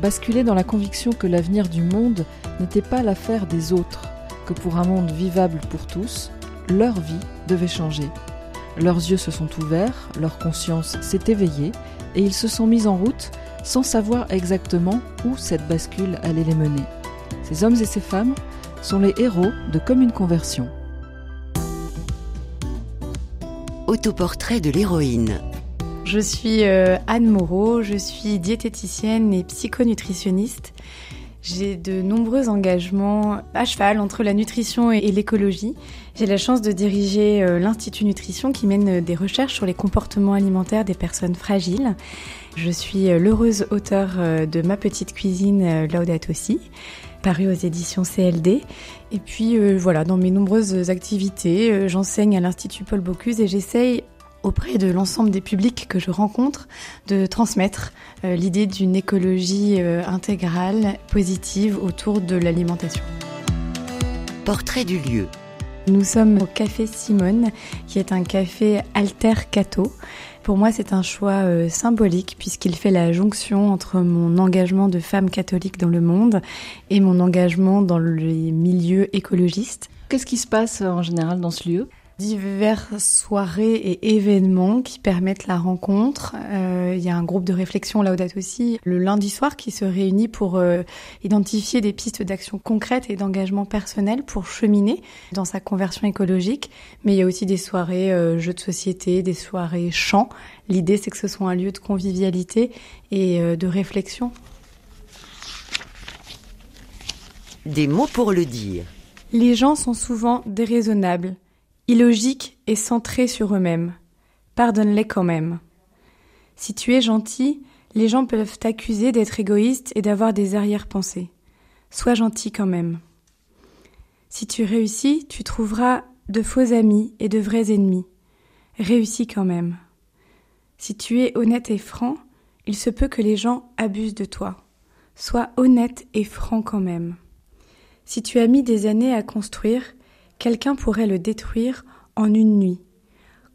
Basculé dans la conviction que l'avenir du monde n'était pas l'affaire des autres, que pour un monde vivable pour tous, leur vie devait changer. Leurs yeux se sont ouverts, leur conscience s'est éveillée, et ils se sont mis en route sans savoir exactement où cette bascule allait les mener. Ces hommes et ces femmes sont les héros de Comme une conversion. Autoportrait de l'héroïne. Je suis euh, Anne Moreau, je suis diététicienne et psychonutritionniste. J'ai de nombreux engagements à cheval entre la nutrition et l'écologie. J'ai la chance de diriger euh, l'Institut Nutrition qui mène des recherches sur les comportements alimentaires des personnes fragiles. Je suis euh, l'heureuse auteure de Ma petite cuisine Laudato Si, paru aux éditions CLD. Et puis voilà, dans mes nombreuses activités, j'enseigne à l'Institut Paul Bocuse et j'essaye auprès de l'ensemble des publics que je rencontre de transmettre euh, l'idée d'une écologie euh, intégrale, positive autour de l'alimentation. Portrait du lieu. Nous sommes au Café Simone, qui est un café alter cato. Pour moi, c'est un choix euh, symbolique puisqu'il fait la jonction entre mon engagement de femme catholique dans le monde et mon engagement dans les milieux écologistes. Qu'est-ce qui se passe en général dans ce lieu? Divers soirées et événements qui permettent la rencontre. Euh, il y a un groupe de réflexion Laudato aussi le lundi soir qui se réunit pour euh, identifier des pistes d'action concrètes et d'engagement personnel pour cheminer dans sa conversion écologique. Mais il y a aussi des soirées euh, jeux de société, des soirées chants. L'idée c'est que ce soit un lieu de convivialité et de réflexion. Des mots pour le dire. Les gens sont souvent déraisonnables illogiques et centrés sur eux-mêmes. Pardonne-les quand même. Si tu es gentil, les gens peuvent t'accuser d'être égoïste et d'avoir des arrière-pensées. Sois gentil quand même. Si tu réussis, tu trouveras de faux amis et de vrais ennemis. Réussis quand même. Si tu es honnête et franc, il se peut que les gens abusent de toi. Sois honnête et franc quand même. Si tu as mis des années à construire, Quelqu'un pourrait le détruire en une nuit.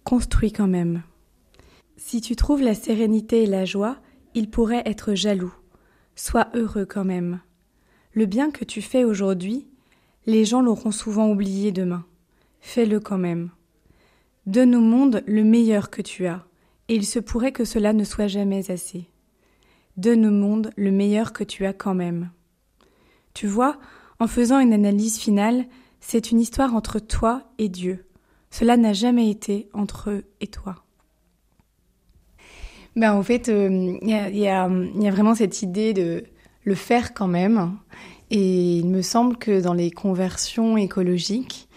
Construis quand même. Si tu trouves la sérénité et la joie, il pourrait être jaloux. Sois heureux quand même. Le bien que tu fais aujourd'hui, les gens l'auront souvent oublié demain. Fais-le quand même. Donne au monde le meilleur que tu as, et il se pourrait que cela ne soit jamais assez. Donne au monde le meilleur que tu as quand même. Tu vois, en faisant une analyse finale, c'est une histoire entre toi et Dieu. Cela n'a jamais été entre eux et toi. Ben, en fait, il euh, y, a, vraiment cette idée de le faire quand même. Et il me semble que dans les conversions écologiques,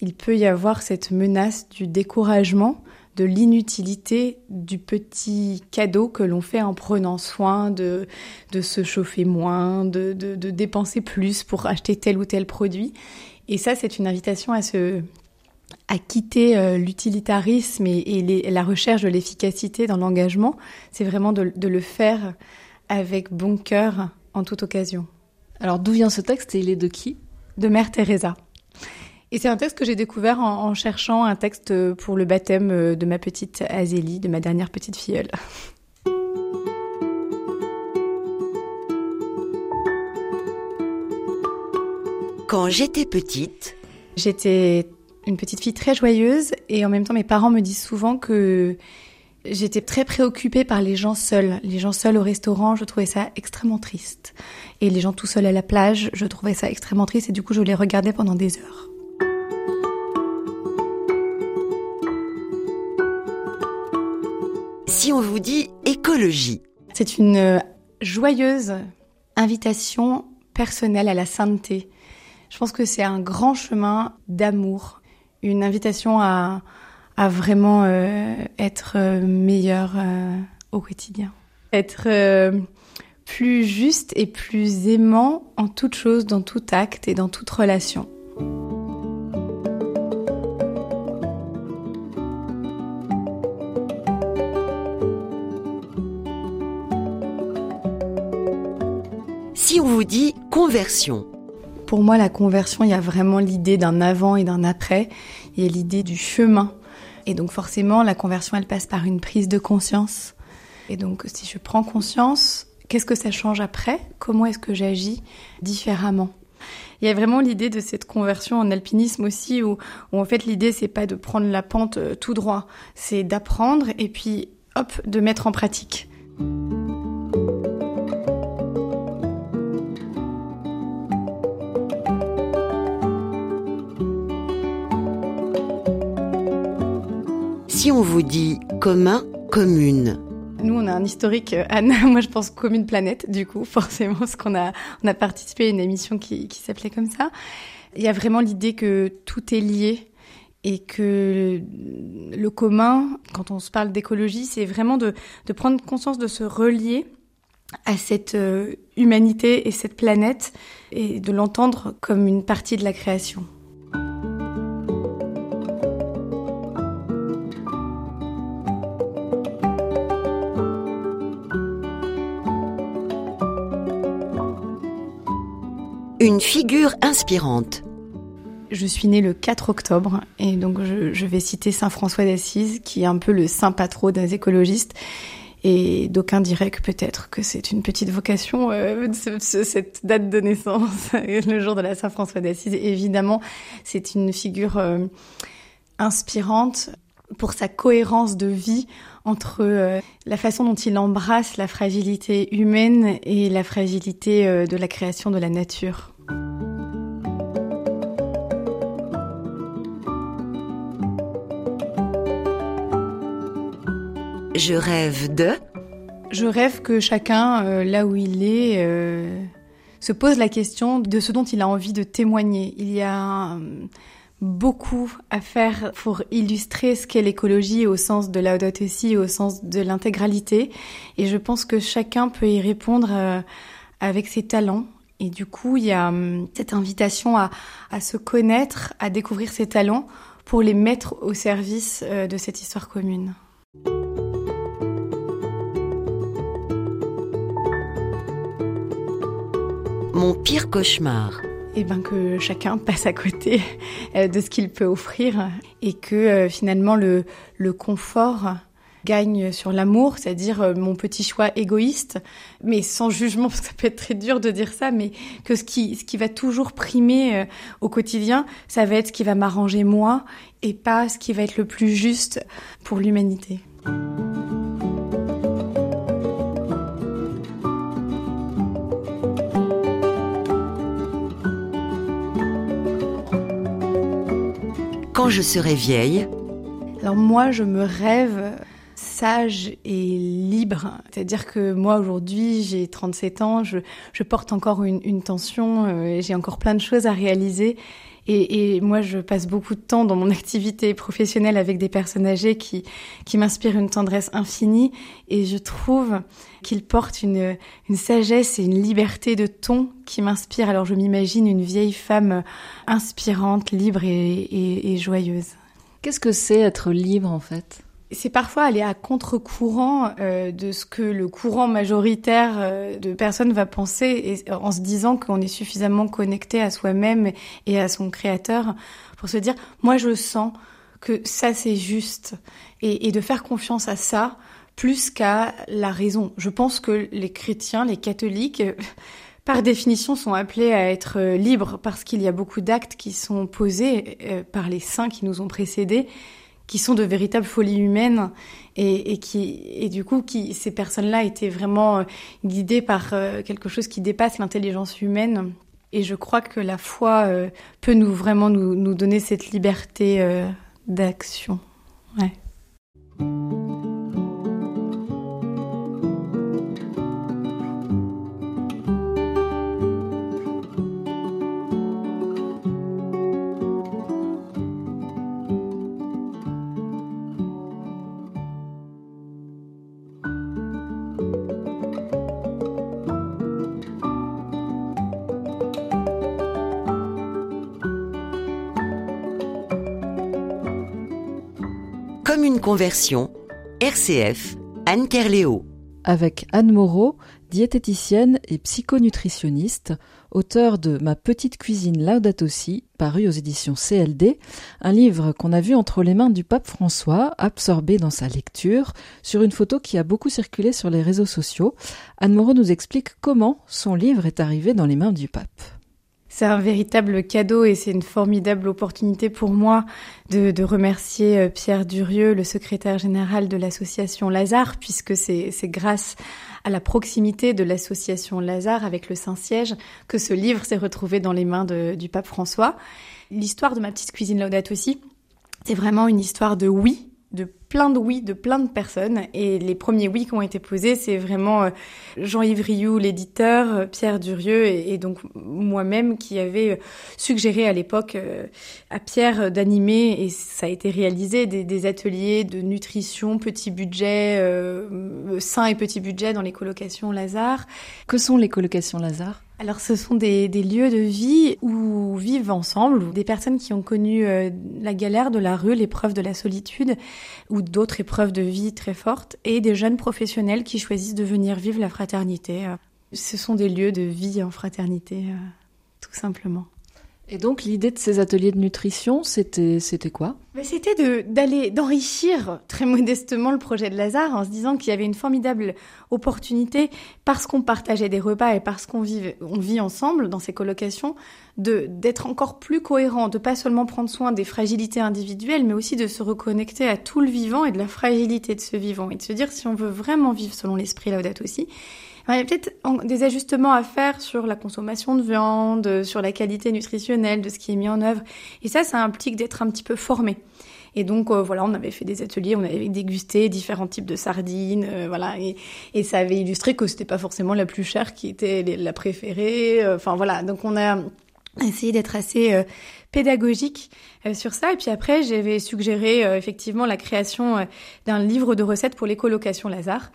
il peut y avoir cette menace du découragement, de l'inutilité du petit cadeau que l'on fait en prenant soin de, se chauffer moins, de dépenser plus pour acheter tel ou tel produit. Et ça, c'est une invitation à se à quitter euh, l'utilitarisme et, la recherche de l'efficacité dans l'engagement. C'est vraiment de, le faire avec bon cœur en toute occasion. Alors d'où vient ce texte et il est de qui? De Mère Teresa. Et c'est un texte que j'ai découvert en, en, cherchant un texte pour le baptême euh, de ma petite Azélie, de ma dernière petite filleule. Quand j'étais petite, j'étais une petite fille très joyeuse et en même temps mes parents me disent souvent que j'étais très préoccupée par les gens seuls. Les gens seuls au restaurant, je trouvais ça extrêmement triste. Et les gens tout seuls à la plage, je trouvais ça extrêmement triste et du coup je les regardais pendant des heures. Si on vous dit écologie, c'est une euh, joyeuse invitation personnelle à la sainteté, je pense que c'est un grand chemin d'amour, une invitation à, à vraiment euh, être euh, meilleur euh, au quotidien. Être plus juste et plus aimant en toute chose, dans tout acte et dans toute relation. Si on vous dit conversion, pour moi, la conversion, il y a vraiment l'idée d'un avant et d'un après. Il y a l'idée du chemin. Et donc forcément, la conversion, elle passe par une prise de conscience. Et donc si je prends conscience, qu'est-ce que ça change après? Comment est-ce que j'agis différemment? Il y a vraiment l'idée de cette conversion en alpinisme aussi, où, en fait l'idée c'est pas de prendre la pente euh, tout droit, c'est d'apprendre et puis hop, de mettre en pratique. Si on vous dit commun, commune, nous, on a un historique, euh, Anne, moi je pense commune planète, du coup, forcément, parce qu'on a, on a participé à une émission qui, s'appelait comme ça. Il y a vraiment l'idée que tout est lié et que le commun, quand on se parle d'écologie, c'est vraiment de, de prendre conscience de se relier à cette euh, humanité et cette planète et de l'entendre comme une partie de la création. Une figure inspirante. Je suis née le 4 octobre et donc je, vais citer Saint François d'Assise qui est un peu le saint patron des écologistes. Et d'aucuns diraient que peut-être que c'est une petite vocation, euh, cette date de naissance, le jour de la Saint François d'Assise. Évidemment, c'est une figure euh, inspirante pour sa cohérence de vie entre euh, la façon dont il embrasse la fragilité humaine et la fragilité de la création de la nature. Je rêve de... Je rêve que chacun, euh, là où il est, euh, se pose la question de ce dont il a envie de témoigner. Il y a euh, beaucoup à faire pour illustrer ce qu'est l'écologie au sens de la aussi, au sens de l'intégralité. Et je pense que chacun peut y répondre avec ses talents. Et du coup, il y a cette invitation à, à se connaître, à découvrir ses talents pour les mettre au service de cette histoire commune. Mon pire cauchemar. Eh ben que chacun passe à côté euh, de ce qu'il peut offrir et que euh, finalement le, le confort gagne sur l'amour, c'est-à-dire euh, mon petit choix égoïste, mais sans jugement, parce que ça peut être très dur de dire ça, mais que ce qui, ce qui va toujours primer au quotidien, ça va être ce qui va m'arranger moi et pas ce qui va être le plus juste pour l'humanité. quand je serai vieille Alors moi, je me rêve sage et libre. C'est-à-dire que moi, aujourd'hui, j'ai 37 ans, je, porte encore une, tension, euh, j'ai encore plein de choses à réaliser. Et, moi, je passe beaucoup de temps dans mon activité professionnelle avec des personnes âgées qui, m'inspirent une tendresse infinie. Et je trouve qu'ils portent une, sagesse et une liberté de ton qui m'inspire. Alors je m'imagine une vieille femme inspirante, libre et, joyeuse. Qu'est-ce que c'est être libre en fait? C'est parfois aller à contre-courant euh, de ce que le courant majoritaire euh, de personnes va penser, en se disant qu'on est suffisamment connecté à soi-même et à son créateur pour se dire, moi je sens que ça c'est juste, et, de faire confiance à ça plus qu'à la raison. Je pense que les chrétiens, les catholiques, par définition, sont appelés à être euh, libres parce qu'il y a beaucoup d'actes qui sont posés euh, par les saints qui nous ont précédés, qui sont de véritables folies humaines et, qui et du coup qui ces personnes-là étaient vraiment euh, guidées par quelque chose qui dépasse l'intelligence humaine. Et je crois que la foi peut nous vraiment nous, nous donner cette liberté d'action. Ouais. RCF, Anne Kerléo. Avec Anne Moreau, diététicienne et psychonutritionniste, auteur de Ma petite cuisine Laudato Si, paru aux éditions CLD, un livre qu'on a vu entre les mains du pape François, absorbé dans sa lecture, sur une photo qui a beaucoup circulé sur les réseaux sociaux. Anne Moreau nous explique comment son livre est arrivé dans les mains du pape. C'est un véritable cadeau et c'est une formidable opportunité pour moi de, de, remercier euh, Pierre Durieux, le secrétaire général de l'association Lazare, puisque c'est grâce à la proximité de l'association Lazare avec le Saint-Siège que ce livre s'est retrouvé dans les mains de, du pape François. L'histoire de ma petite cuisine Laudate aussi, c'est vraiment une histoire de oui de plein de oui de plein de personnes. Et les premiers oui qui ont été posés, c'est vraiment euh, Jean-Yves Rioux, l'éditeur, euh, Pierre Durieux et, donc moi-même qui avait euh, suggéré à l'époque à Pierre d'animer, et ça a été réalisé, des, ateliers de nutrition, petit budget, sain et petit budget dans les colocations Lazare. Que sont les colocations Lazare? Alors ce sont des, lieux de vie où vivent ensemble des personnes qui ont connu euh, la galère de la rue, l'épreuve de la solitude ou d'autres épreuves de vie très fortes et des jeunes professionnels qui choisissent de venir vivre la fraternité. Euh, ce sont des lieux de vie en fraternité, euh, tout simplement. Et donc l'idée de ces ateliers de nutrition, c'était c'était quoi? C'était de d'aller d'enrichir très modestement le projet de Lazare en se disant qu'il y avait une formidable opportunité parce qu'on partageait des repas et parce qu'on vit on vit ensemble dans ces colocations de d'être encore plus cohérent, de pas seulement prendre soin des fragilités individuelles, mais aussi de se reconnecter à tout le vivant et de la fragilité de ce vivant et de se dire si on veut vraiment vivre selon l'esprit Laudato aussi il y a peut-être des ajustements à faire sur la consommation de viande, sur la qualité nutritionnelle de ce qui est mis en œuvre. Et ça, ça implique d'être un petit peu formé. Et donc euh, voilà, on avait fait des ateliers, on avait dégusté différents types de sardines, euh, voilà, et, ça avait illustré que c'était pas forcément la plus chère qui était la préférée. Euh, enfin voilà, donc on a essayé d'être assez pédagogique sur ça. Et puis après, j'avais suggéré effectivement la création d'un livre de recettes pour les colocations Lazare.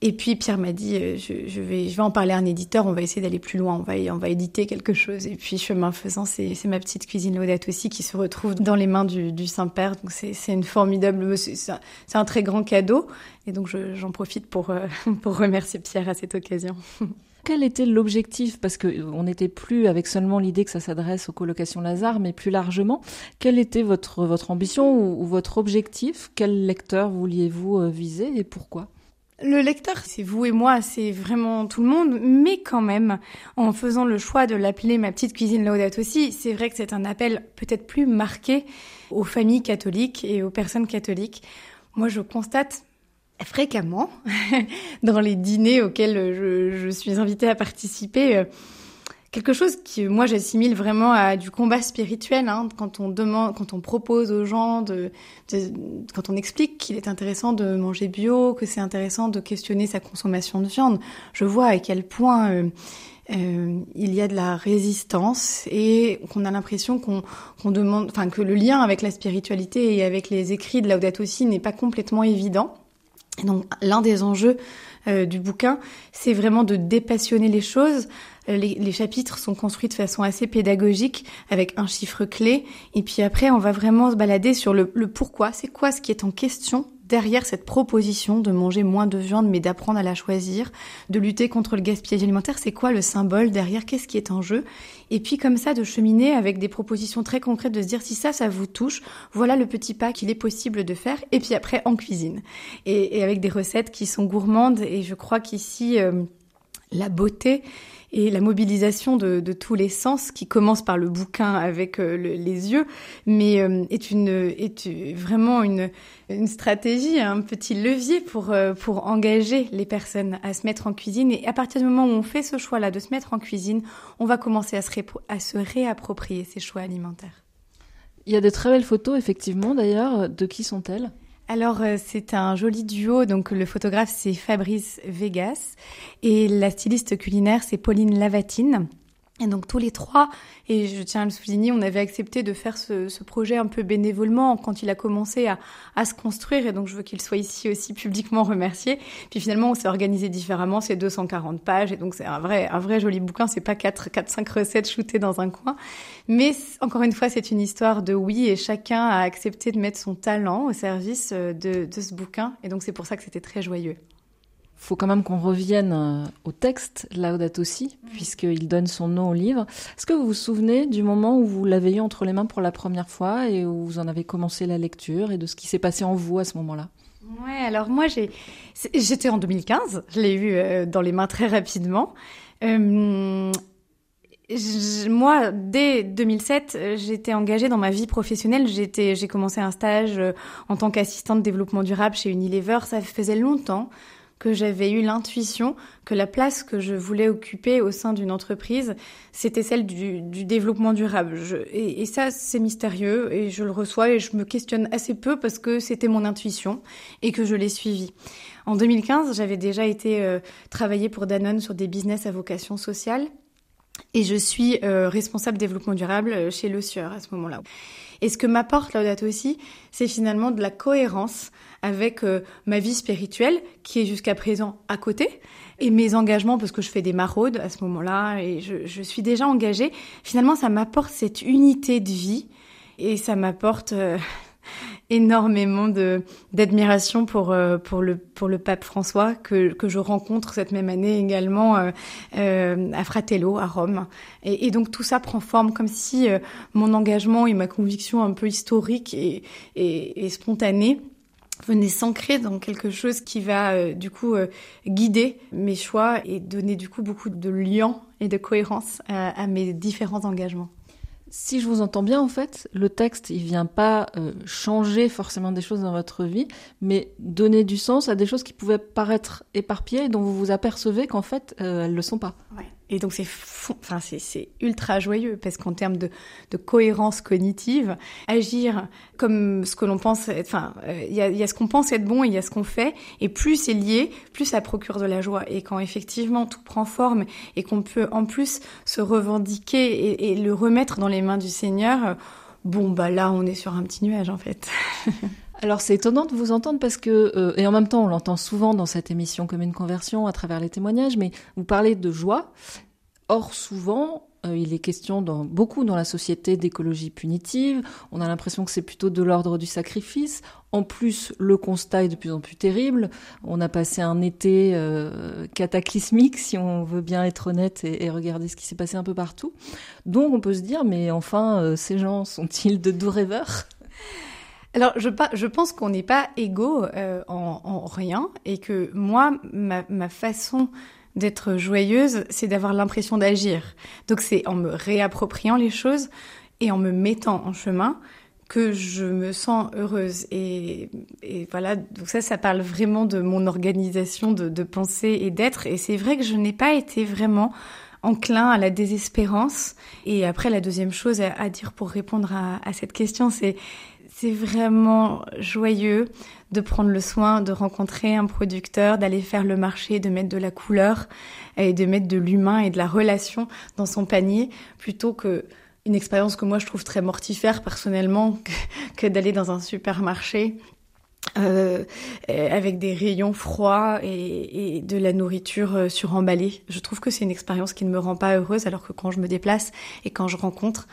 Et puis Pierre m'a dit, euh, je, vais, je vais en parler à un éditeur, on va essayer d'aller plus loin, on va, on va éditer quelque chose. Et puis chemin faisant, c'est ma petite cuisine Laudate aussi qui se retrouve dans les mains du, du Saint-Père. Donc c'est une formidable, c'est un, très grand cadeau. Et donc j'en profite pour, euh, pour remercier Pierre à cette occasion. Quel était l'objectif? Parce que on n'était plus avec seulement l'idée que ça s'adresse aux colocations Lazare, mais plus largement. Quelle était votre, votre ambition ou, votre objectif? Quel lecteur vouliez-vous euh, viser et pourquoi? Le lecteur, c'est vous et moi, c'est vraiment tout le monde, mais quand même, en faisant le choix de l'appeler ma petite cuisine Laudate aussi, c'est vrai que c'est un appel peut-être plus marqué aux familles catholiques et aux personnes catholiques. Moi, je constate fréquemment dans les dîners auxquels je, je suis invitée à participer, euh, quelque chose qui moi j'assimile vraiment à du combat spirituel hein, quand on demande quand on propose aux gens de, quand on explique qu'il est intéressant de manger bio que c'est intéressant de questionner sa consommation de viande je vois à quel point euh, euh, il y a de la résistance et qu'on a l'impression qu'on demande enfin que le lien avec la spiritualité et avec les écrits de Laudato Si n'est pas complètement évident et donc l'un des enjeux euh, du bouquin, c'est vraiment de dépassionner les choses. Euh, les, chapitres sont construits de façon assez pédagogique, avec un chiffre clé. Et puis après, on va vraiment se balader sur le, pourquoi. C'est quoi ce qui est en question derrière cette proposition de manger moins de viande mais d'apprendre à la choisir, de lutter contre le gaspillage alimentaire, c'est quoi le symbole derrière, qu'est-ce qui est en jeu? Et puis comme ça de cheminer avec des propositions très concrètes, de se dire si ça, ça vous touche, voilà le petit pas qu'il est possible de faire, et puis après en cuisine. Et, avec des recettes qui sont gourmandes, et je crois qu'ici, euh, la beauté et la mobilisation de, tous les sens qui commence par le bouquin avec euh, les yeux, mais euh, est vraiment une stratégie, un petit levier pour euh, pour engager les personnes à se mettre en cuisine. Et à partir du moment où on fait ce choix-là de se mettre en cuisine, on va commencer à se, à se réapproprier ces choix alimentaires. Il y a de très belles photos, effectivement, d'ailleurs. De qui sont-elles? Alors euh, c'est un joli duo, donc le photographe c'est Fabrice Vegas et la styliste culinaire c'est Pauline Lavatine. Et donc tous les trois, et je tiens à le souligner, on avait accepté de faire ce, projet un peu bénévolement quand il a commencé à, à se construire, et donc je veux qu'il soit ici aussi publiquement remercié. Puis finalement, on s'est organisé différemment, c'est 240 pages, et donc c'est un vrai, un vrai joli bouquin, c'est pas 4, 4, 5 recettes shootées dans un coin. Mais encore une fois, c'est une histoire de oui, et chacun a accepté de mettre son talent au service euh, de, de ce bouquin, et donc c'est pour ça que c'était très joyeux faut quand même qu'on revienne euh, au texte, Laudato aussi, puisqu'il donne son nom au livre. Est-ce que vous vous souvenez du moment où vous l'avez eu entre les mains pour la première fois et où vous en avez commencé la lecture et de ce qui s'est passé en vous à ce moment-là? Ouais, alors moi j'ai, j'étais en 2015, je l'ai eu euh, dans les mains très rapidement. Euh, moi, dès 2007, j'étais engagée dans ma vie professionnelle. J'étais, j'ai commencé un stage en tant qu'assistante de développement durable chez Unilever. Ça faisait longtemps que j'avais eu l'intuition que la place que je voulais occuper au sein d'une entreprise, c'était celle du, du, développement durable. Je, et, ça, c'est mystérieux et je le reçois et je me questionne assez peu parce que c'était mon intuition et que je l'ai suivi. En 2015, j'avais déjà été euh, travailler pour Danone sur des business à vocation sociale et je suis euh, responsable développement durable chez Le Sieur à ce moment-là. Et ce que m'apporte Laudato aussi, c'est finalement de la cohérence avec euh, ma vie spirituelle qui est jusqu'à présent à côté et mes engagements parce que je fais des maraudes à ce moment-là et je, je suis déjà engagée. Finalement, ça m'apporte cette unité de vie et ça m'apporte euh, énormément de d'admiration pour euh, pour le pour le pape François que que je rencontre cette même année également euh, euh, à Fratello à Rome et, et, donc tout ça prend forme comme si mon engagement et ma conviction un peu historique et et, et spontanée venait s'ancrer dans quelque chose qui va du coup guider mes choix et donner du coup beaucoup de lien et de cohérence à mes différents engagements. Si je vous entends bien, en fait, le texte, il vient pas euh, changer forcément des choses dans votre vie, mais donner du sens à des choses qui pouvaient paraître éparpillées et dont vous vous apercevez qu'en fait, euh, elles le sont pas. Ouais. Et donc c'est enfin c'est ultra joyeux parce qu'en termes de, de, cohérence cognitive, agir comme ce que l'on pense, enfin euh, il y, a, y, a, ce qu'on pense être bon et il y a ce qu'on fait, et plus c'est lié, plus ça procure de la joie. Et quand effectivement tout prend forme et qu'on peut en plus se revendiquer et, et le remettre dans les mains du Seigneur, bon bah là on est sur un petit nuage en fait. Alors c'est étonnant de vous entendre parce que, euh, et en même temps on l'entend souvent dans cette émission comme une conversion à travers les témoignages, mais vous parlez de joie. Or souvent, euh, il est question dans, beaucoup dans la société d'écologie punitive. On a l'impression que c'est plutôt de l'ordre du sacrifice. En plus, le constat est de plus en plus terrible. On a passé un été euh, cataclysmique, si on veut bien être honnête et, et regarder ce qui s'est passé un peu partout. Donc on peut se dire, mais enfin, euh, ces gens sont-ils de doux rêveurs? Alors, je, je pense qu'on n'est pas égaux euh, en, en, rien et que moi, ma, façon d'être joyeuse, c'est d'avoir l'impression d'agir. Donc, c'est en me réappropriant les choses et en me mettant en chemin que je me sens heureuse. Et, voilà, donc ça, ça parle vraiment de mon organisation de, de pensée et d'être. Et c'est vrai que je n'ai pas été vraiment enclin à la désespérance. Et après, la deuxième chose à, dire pour répondre à cette question, c'est c'est vraiment joyeux de prendre le soin de rencontrer un producteur, d'aller faire le marché, de mettre de la couleur et de mettre de l'humain et de la relation dans son panier plutôt que une expérience que moi je trouve très mortifère personnellement que, d'aller dans un supermarché euh, avec des rayons froids et, et, de la nourriture euh, suremballée. Je trouve que c'est une expérience qui ne me rend pas heureuse alors que quand je me déplace et quand je rencontre,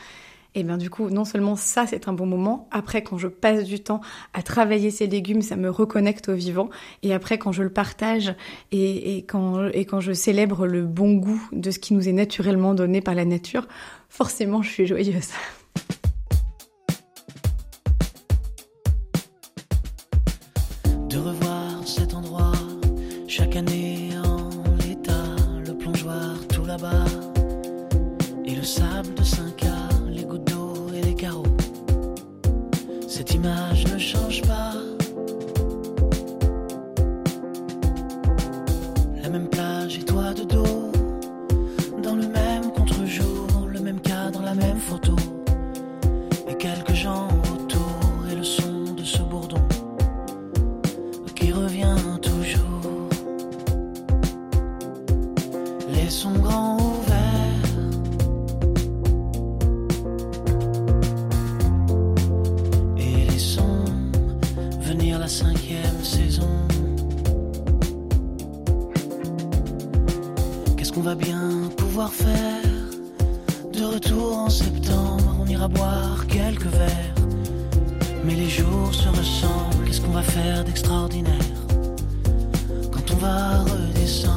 et bien du coup, non seulement ça, c'est un bon moment. Après, quand je passe du temps à travailler ces légumes, ça me reconnecte au vivant. Et après, quand je le partage et, quand, je célèbre le bon goût de ce qui nous est naturellement donné par la nature, forcément, je suis joyeuse. De revoir cet image ne change pas. Mais les jours se ressemblent, qu'est-ce qu'on va faire d'extraordinaire? Quand on va redescendre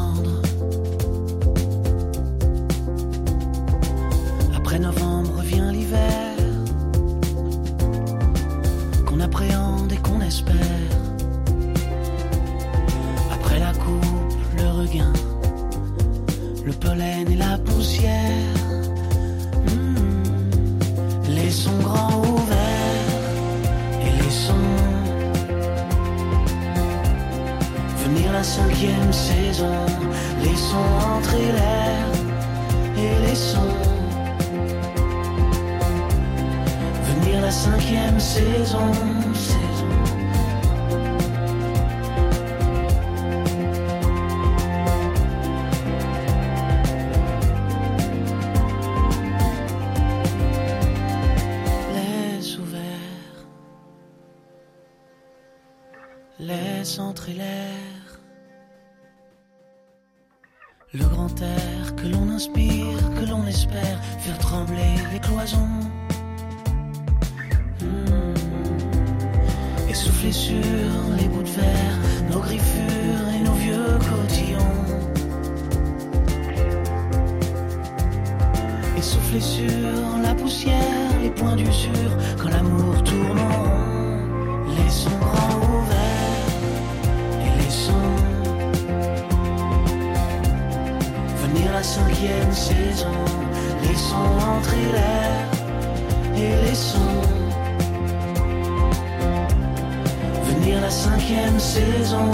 cinquième saison.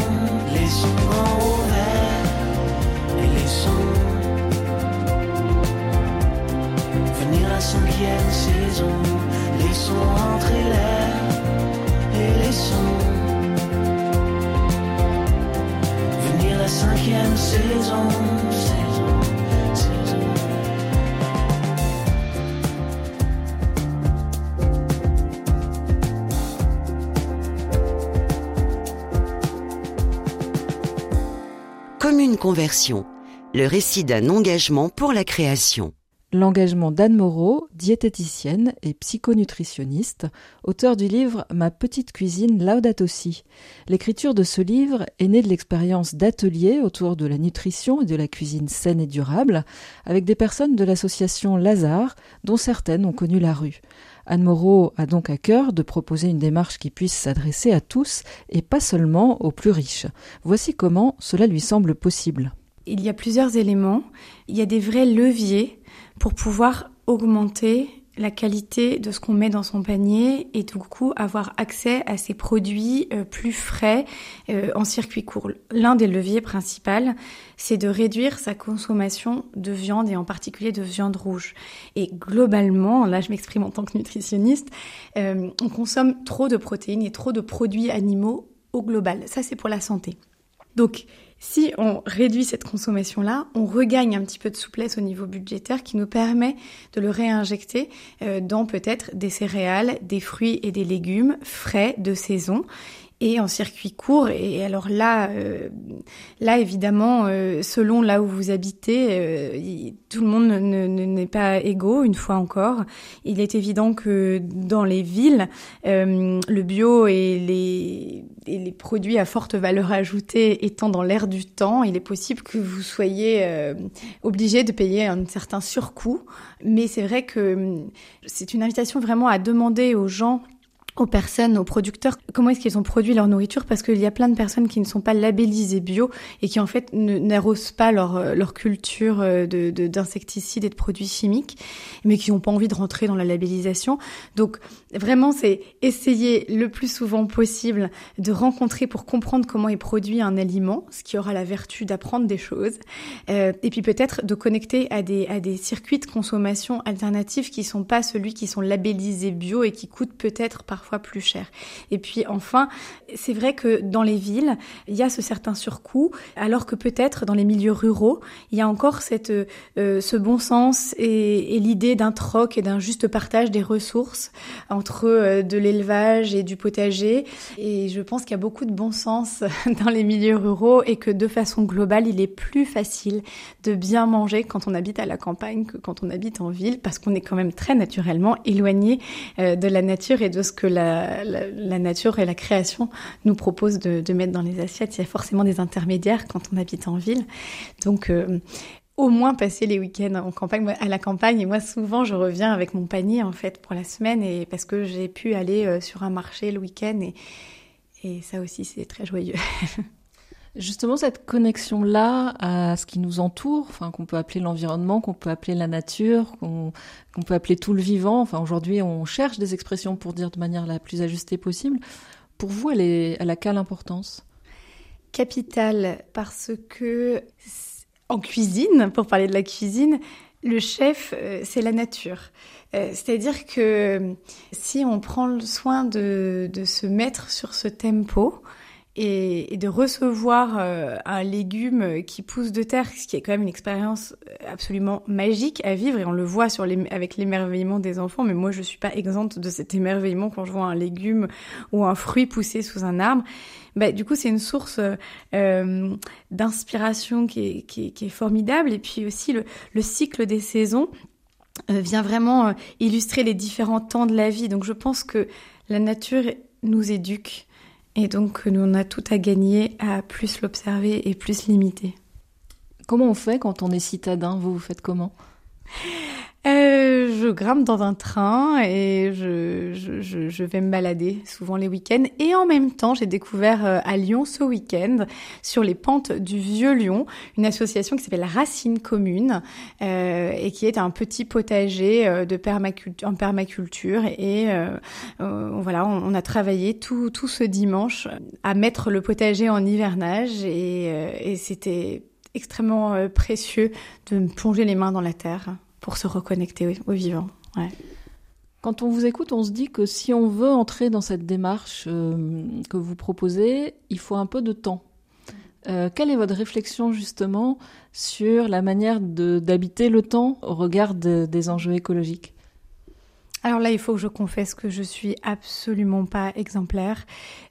Laissons grand ouvert et laissons venir la cinquième saison. Laissons entrer l'air et laissons venir la cinquième saison. Le récit d'un engagement pour la création. L'engagement d'Anne Moreau, diététicienne et psychonutritionniste, auteur du livre Ma petite cuisine Laudato Si. L'écriture de ce livre est née de l'expérience d'ateliers autour de la nutrition et de la cuisine saine et durable avec des personnes de l'association Lazare, dont certaines ont connu la rue. Anne Moreau a donc à cœur de proposer une démarche qui puisse s'adresser à tous et pas seulement aux plus riches. Voici comment cela lui semble possible. Il y a plusieurs éléments. Il y a des vrais leviers pour pouvoir augmenter la qualité de ce qu'on met dans son panier et du coup avoir accès à ces produits euh, plus frais euh, en circuit court. L'un des leviers principaux, c'est de réduire sa consommation de viande et en particulier de viande rouge. Et globalement, là je m'exprime en tant que nutritionniste, euh, on consomme trop de protéines et trop de produits animaux au global. Ça c'est pour la santé. Donc, si on réduit cette consommation-là, on regagne un petit peu de souplesse au niveau budgétaire qui nous permet de le réinjecter euh, dans peut-être des céréales, des fruits et des légumes frais de saison et en circuit court. Et alors là, euh, là évidemment, euh, selon là où vous habitez, euh, tout le monde ne- ne- n'est pas égaux. Une fois encore, il est évident que dans les villes, euh, le bio et les, et les produits à forte valeur ajoutée étant dans l'air du temps, il est possible que vous soyez euh, obligé de payer un certain surcoût. Mais c'est vrai que c'est une invitation vraiment à demander aux gens aux personnes, aux producteurs, comment est-ce qu'ils ont produit leur nourriture? Parce qu'il y a plein de personnes qui ne sont pas labellisées bio et qui en fait n'arrosent pas leur, euh, leur culture euh, de, de- d'insecticides et de produits chimiques, mais qui n'ont pas envie de rentrer dans la labellisation. Donc vraiment, c'est essayer le plus souvent possible de rencontrer pour comprendre comment est produit un aliment, ce qui aura la vertu d'apprendre des choses, euh, et puis peut-être de connecter à des, à des circuits de consommation alternatifs qui sont pas celui qui sont labellisés bio et qui coûtent peut-être parfois plus cher. Et puis enfin, c'est vrai que dans les villes, il y a ce certain surcoût, alors que peut-être dans les milieux ruraux, il y a encore cette, euh, ce bon sens et, et l'idée d'un troc et d'un juste partage des ressources entre euh, de l'élevage et du potager. Et je pense qu'il y a beaucoup de bon sens dans les milieux ruraux et que de façon globale, il est plus facile de bien manger quand on habite à la campagne que quand on habite en ville, parce qu'on est quand même très naturellement éloigné euh, de la nature et de ce que la, nature et la création nous proposent de, mettre dans les assiettes. Il y a forcément des intermédiaires quand on habite en ville. Donc, euh, au moins passer les week-ends en campagne, à la campagne. Et moi, souvent, je reviens avec mon panier, en fait, pour la semaine, et parce que j'ai pu aller euh, sur un marché le week-end. Et ça aussi, c'est très joyeux. Justement, cette connexion-là à ce qui nous entoure, enfin, qu'on peut appeler l'environnement, qu'on peut appeler la nature, qu'on peut appeler tout le vivant. Enfin, aujourd'hui, on cherche des expressions pour dire de manière la plus ajustée possible. Pour vous, elle, est, elle a quelle importance? Capitale, parce que en cuisine, pour parler de la cuisine, le chef, euh, c'est la nature. Euh, c'est-à-dire que si on prend le soin de, de se mettre sur ce tempo, et, de recevoir euh, un légume qui pousse de terre, ce qui est quand même une expérience absolument magique à vivre et on le voit sur les, avec l'émerveillement des enfants. Mais moi, je suis pas exempte de cet émerveillement quand je vois un légume ou un fruit pousser sous un arbre. Bah, du coup, c'est une source euh, d'inspiration qui est, qui, qui est, formidable. Et puis aussi le, le cycle des saisons euh, vient vraiment illustrer les différents temps de la vie. Donc, je pense que la nature nous éduque et donc, nous, on a tout à gagner à plus l'observer et plus l'imiter. Comment on fait quand on est citadin? Vous, vous faites comment? Euh, je grimpe dans un train et je, vais me balader souvent les week-ends. Et en même temps, j'ai découvert euh, à Lyon ce week-end, sur les pentes du Vieux Lyon, une association qui s'appelle Racine Commune euh, et qui est un petit potager euh, de permaculture, en permaculture. Et voilà, on, on, a travaillé tout, tout ce dimanche à mettre le potager en hivernage et, et c'était extrêmement précieux de me plonger les mains dans la terre pour se reconnecter au, vivant. Ouais. Quand on vous écoute, on se dit que si on veut entrer dans cette démarche euh, que vous proposez, il faut un peu de temps. Euh, quelle est votre réflexion justement sur la manière d'habiter le temps au regard de, des enjeux écologiques? Alors là, il faut que je confesse que je suis absolument pas exemplaire.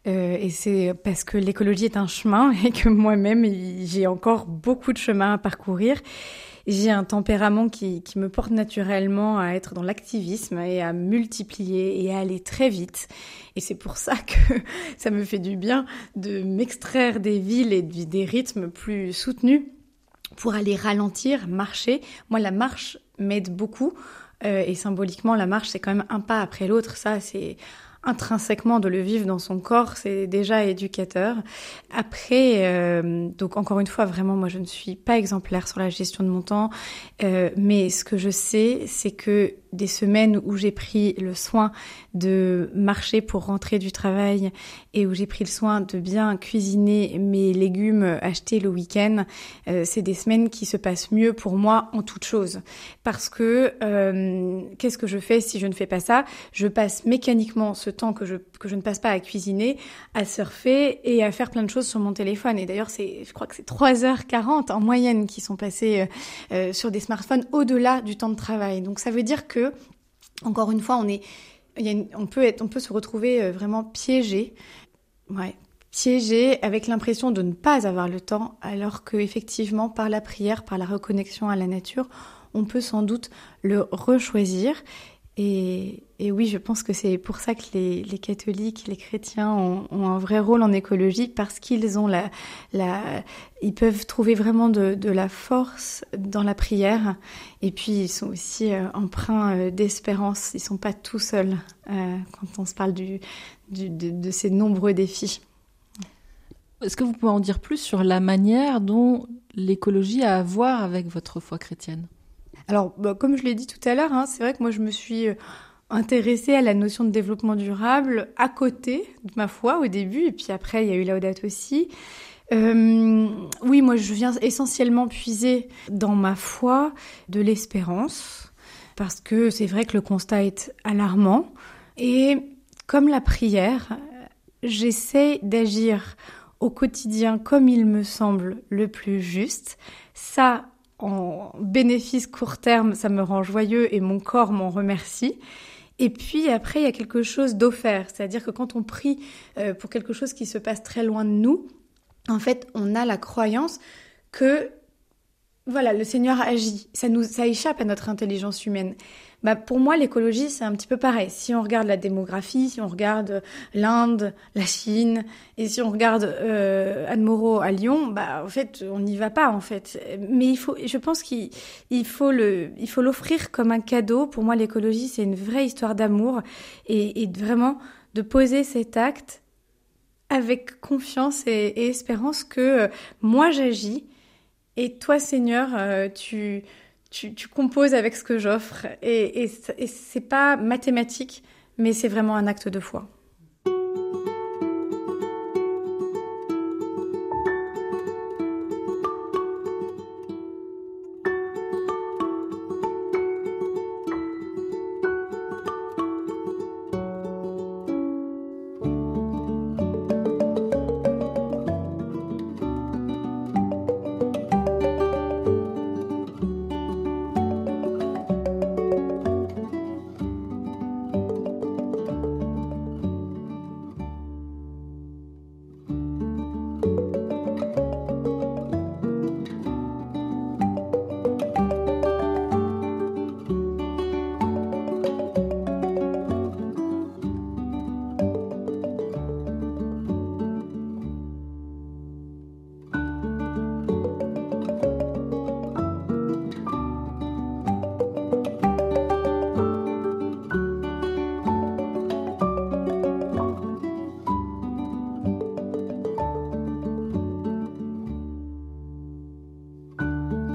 Euh, et c'est parce que l'écologie est un chemin et que moi-même, j'ai encore beaucoup de chemin à parcourir. J'ai un tempérament qui, qui me porte naturellement à être dans l'activisme et à multiplier et à aller très vite. Et c'est pour ça que ça me fait du bien de m'extraire des villes et des rythmes plus soutenus pour aller ralentir, marcher. Moi, la marche m'aide beaucoup. Euh, et symboliquement, la marche, c'est quand même un pas après l'autre. Ça, c'est intrinsèquement de le vivre dans son corps, c'est déjà éducateur. Après, euh, donc encore une fois, vraiment, moi, je ne suis pas exemplaire sur la gestion de mon temps, euh, mais ce que je sais, c'est que des semaines où j'ai pris le soin de marcher pour rentrer du travail et où j'ai pris le soin de bien cuisiner mes légumes achetés le week-end, euh, c'est des semaines qui se passent mieux pour moi en toute chose. Parce que qu'est-ce que je fais si je ne fais pas ça? Je passe mécaniquement ce temps que je, que je ne passe pas à cuisiner, à surfer et à faire plein de choses sur mon téléphone. Et d'ailleurs, c'est, je crois que c'est 3h40 en moyenne qui sont passées euh, euh, sur des smartphones au-delà du temps de travail. Donc ça veut dire que, encore une fois, on est, on peut être, on peut se retrouver euh, vraiment piégé, piégé avec l'impression de ne pas avoir le temps, alors que effectivement, par la prière, par la reconnexion à la nature, on peut sans doute le rechoisir et, oui, je pense que c'est pour ça que les, catholiques, les chrétiens ont, un vrai rôle en écologie parce qu'ils ont la, ils peuvent trouver vraiment de, la force dans la prière. Et puis ils sont aussi euh, empreints euh, d'espérance. Ils sont pas tout seuls euh, quand on se parle de ces nombreux défis. Est-ce que vous pouvez en dire plus sur la manière dont l'écologie a à voir avec votre foi chrétienne? Alors, bah, comme je l'ai dit tout à l'heure, hein, c'est vrai que moi je me suis euh, intéressée à la notion de développement durable à côté de ma foi au début, et puis après il y a eu Laudate aussi. Euh, oui, moi je viens essentiellement puiser dans ma foi de l'espérance, parce que c'est vrai que le constat est alarmant. Et comme la prière, j'essaie d'agir au quotidien comme il me semble le plus juste. Ça, en bénéfice court terme, ça me rend joyeux et mon corps m'en remercie. Et puis après, il y a quelque chose d'offert, c'est-à-dire que quand on prie euh, pour quelque chose qui se passe très loin de nous, en fait, on a la croyance que voilà, le Seigneur agit. Ça nous, ça échappe à notre intelligence humaine. Bah, pour moi, l'écologie, c'est un petit peu pareil. Si on regarde la démographie, si on regarde l'Inde, la Chine, et si on regarde euh, Anne Moreau à Lyon, bah, en fait, on n'y va pas, en fait. Mais il faut, je pense qu'il faut l'offrir comme un cadeau. Pour moi, l'écologie, c'est une vraie histoire d'amour et, et, vraiment de poser cet acte avec confiance et, et espérance que euh, moi j'agis et toi, Seigneur, euh, tu tu, composes avec ce que j'offre. Et, et, c'est pas mathématique, mais c'est vraiment un acte de foi.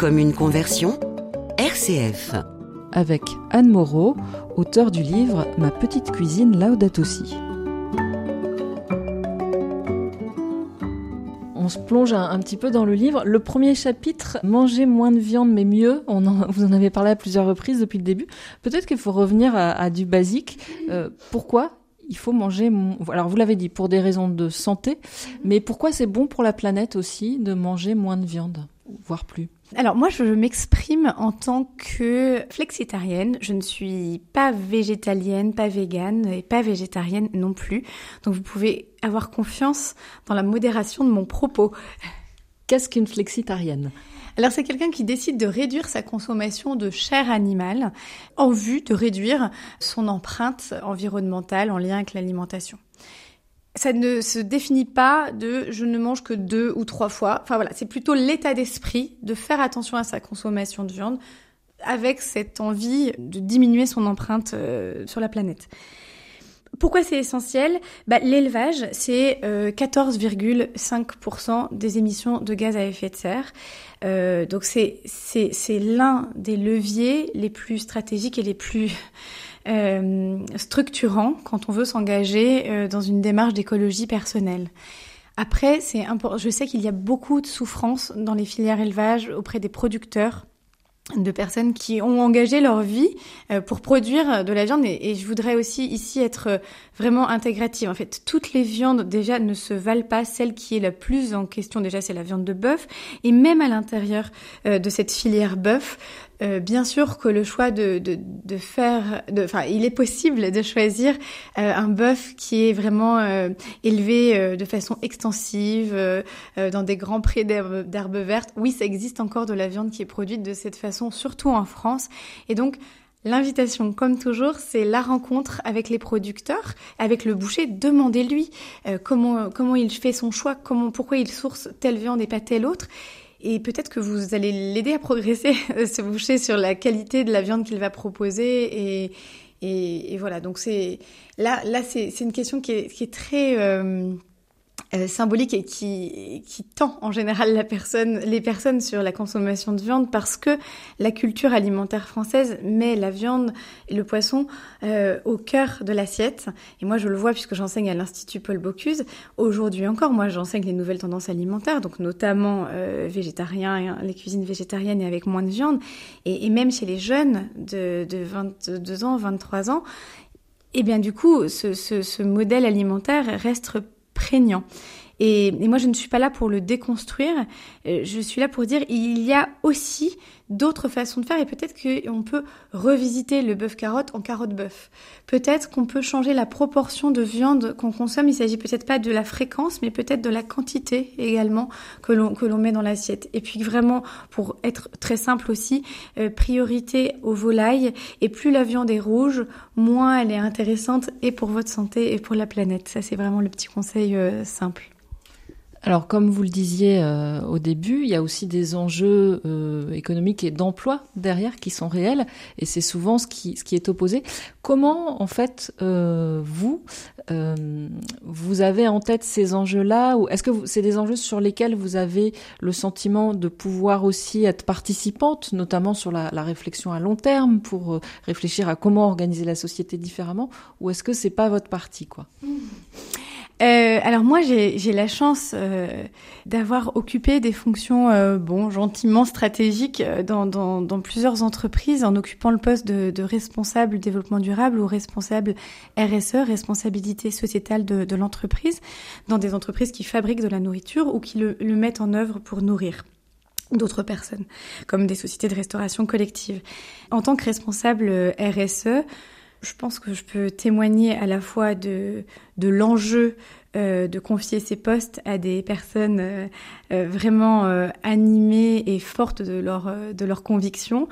Comme une conversion, RCF. Avec Anne Moreau, auteure du livre Ma petite cuisine Laudato Si. On se plonge un, petit peu dans le livre. Le premier chapitre, manger moins de viande mais mieux. On vous en avez parlé à plusieurs reprises depuis le début. Peut-être qu'il faut revenir à, du basique. Euh, pourquoi il faut manger. Alors vous l'avez dit pour des raisons de santé, mais pourquoi c'est bon pour la planète aussi de manger moins de viande, voire plus? Alors moi, je m'exprime en tant que flexitarienne. Je ne suis pas végétalienne, pas végane et pas végétarienne non plus. Donc vous pouvez avoir confiance dans la modération de mon propos. Qu'est-ce qu'une flexitarienne? Alors c'est quelqu'un qui décide de réduire sa consommation de chair animale en vue de réduire son empreinte environnementale en lien avec l'alimentation ça ne se définit pas de je ne mange que deux ou trois fois. Enfin voilà, c'est plutôt l'état d'esprit de faire attention à sa consommation de viande avec cette envie de diminuer son empreinte euh, sur la planète. Pourquoi c'est essentiel? Bah, L'élevage, c'est 14,5% euh, des émissions de gaz à effet de serre. Euh, donc c'est l'un des leviers les plus stratégiques et les plus euh, structurant quand on veut s'engager euh, dans une démarche d'écologie personnelle. Après, c'est. Je sais qu'il y a beaucoup de souffrance dans les filières élevage auprès des producteurs de personnes qui ont engagé leur vie euh, pour produire de la viande et, je voudrais aussi ici être vraiment intégrative. En fait, toutes les viandes déjà ne se valent pas. Celle qui est la plus en question déjà, c'est la viande de bœuf et même à l'intérieur de cette filière bœuf, euh, bien sûr que le choix de, de, de faire, enfin, il est possible de choisir euh, un bœuf qui est vraiment euh, élevé de façon extensive dans des grands prés d'herbes vertes. Oui, ça existe encore de la viande qui est produite de cette façon, surtout en France. Et donc, L'invitation, comme toujours, c'est la rencontre avec les producteurs, avec le boucher. Demandez-lui comment comment il fait son choix, comment pourquoi il source telle viande et pas telle autre. Et peut-être que vous allez l'aider à progresser, ce boucher, sur la qualité de la viande qu'il va proposer. Et, et, et voilà, donc c'est là, là c'est une question qui est, qui est très... Euh, euh, symbolique et qui, qui tend en général la personne, les personnes sur la consommation de viande parce que la culture alimentaire française met la viande et le poisson euh, au cœur de l'assiette. Et moi, je le vois puisque j'enseigne à l'Institut Paul Bocuse. Aujourd'hui encore, moi, j'enseigne les nouvelles tendances alimentaires, donc notamment euh, végétarien, les cuisines végétariennes et avec moins de viande. Et, et même chez les jeunes de, de 22 ans, 23 ans, Et bien du coup, ce, ce, ce modèle alimentaire reste prégnant. Et, et, moi, je ne suis pas là pour le déconstruire. Euh, je suis là pour dire il y a aussi d'autres façons de faire et peut-être qu'on peut revisiter le bœuf carotte en carotte bœuf. Peut-être qu'on peut changer la proportion de viande qu'on consomme. Il s'agit peut-être pas de la fréquence, mais peut-être de la quantité également que l'on que l'on met dans l'assiette. Et puis vraiment, pour être très simple aussi, euh, priorité aux volailles. Et plus la viande est rouge, moins elle est intéressante et pour votre santé et pour la planète. Ça, c'est vraiment le petit conseil euh, simple. Alors, comme vous le disiez euh, au début, il y a aussi des enjeux euh, économiques et d'emploi derrière qui sont réels, et c'est souvent ce qui, ce qui est opposé. Comment, en fait, euh, vous, euh, vous avez en tête ces enjeux-là, ou est-ce que c'est des enjeux sur lesquels vous avez le sentiment de pouvoir aussi être participante, notamment sur la, la réflexion à long terme, pour euh, réfléchir à comment organiser la société différemment, ou est-ce que c'est pas votre parti, quoi? Euh, alors moi j'ai la chance euh, d'avoir occupé des fonctions euh, bon gentiment stratégiques dans, dans, plusieurs entreprises en occupant le poste de, de, responsable développement durable ou responsable RSE responsabilité sociétale de, de l'entreprise dans des entreprises qui fabriquent de la nourriture ou qui le, le mettent en œuvre pour nourrir d'autres personnes comme des sociétés de restauration collective. En tant que responsable RSE, je pense que je peux témoigner à la fois de, l'enjeu euh, de confier ces postes à des personnes euh, vraiment euh, animées et fortes de leur euh, de leurs convictions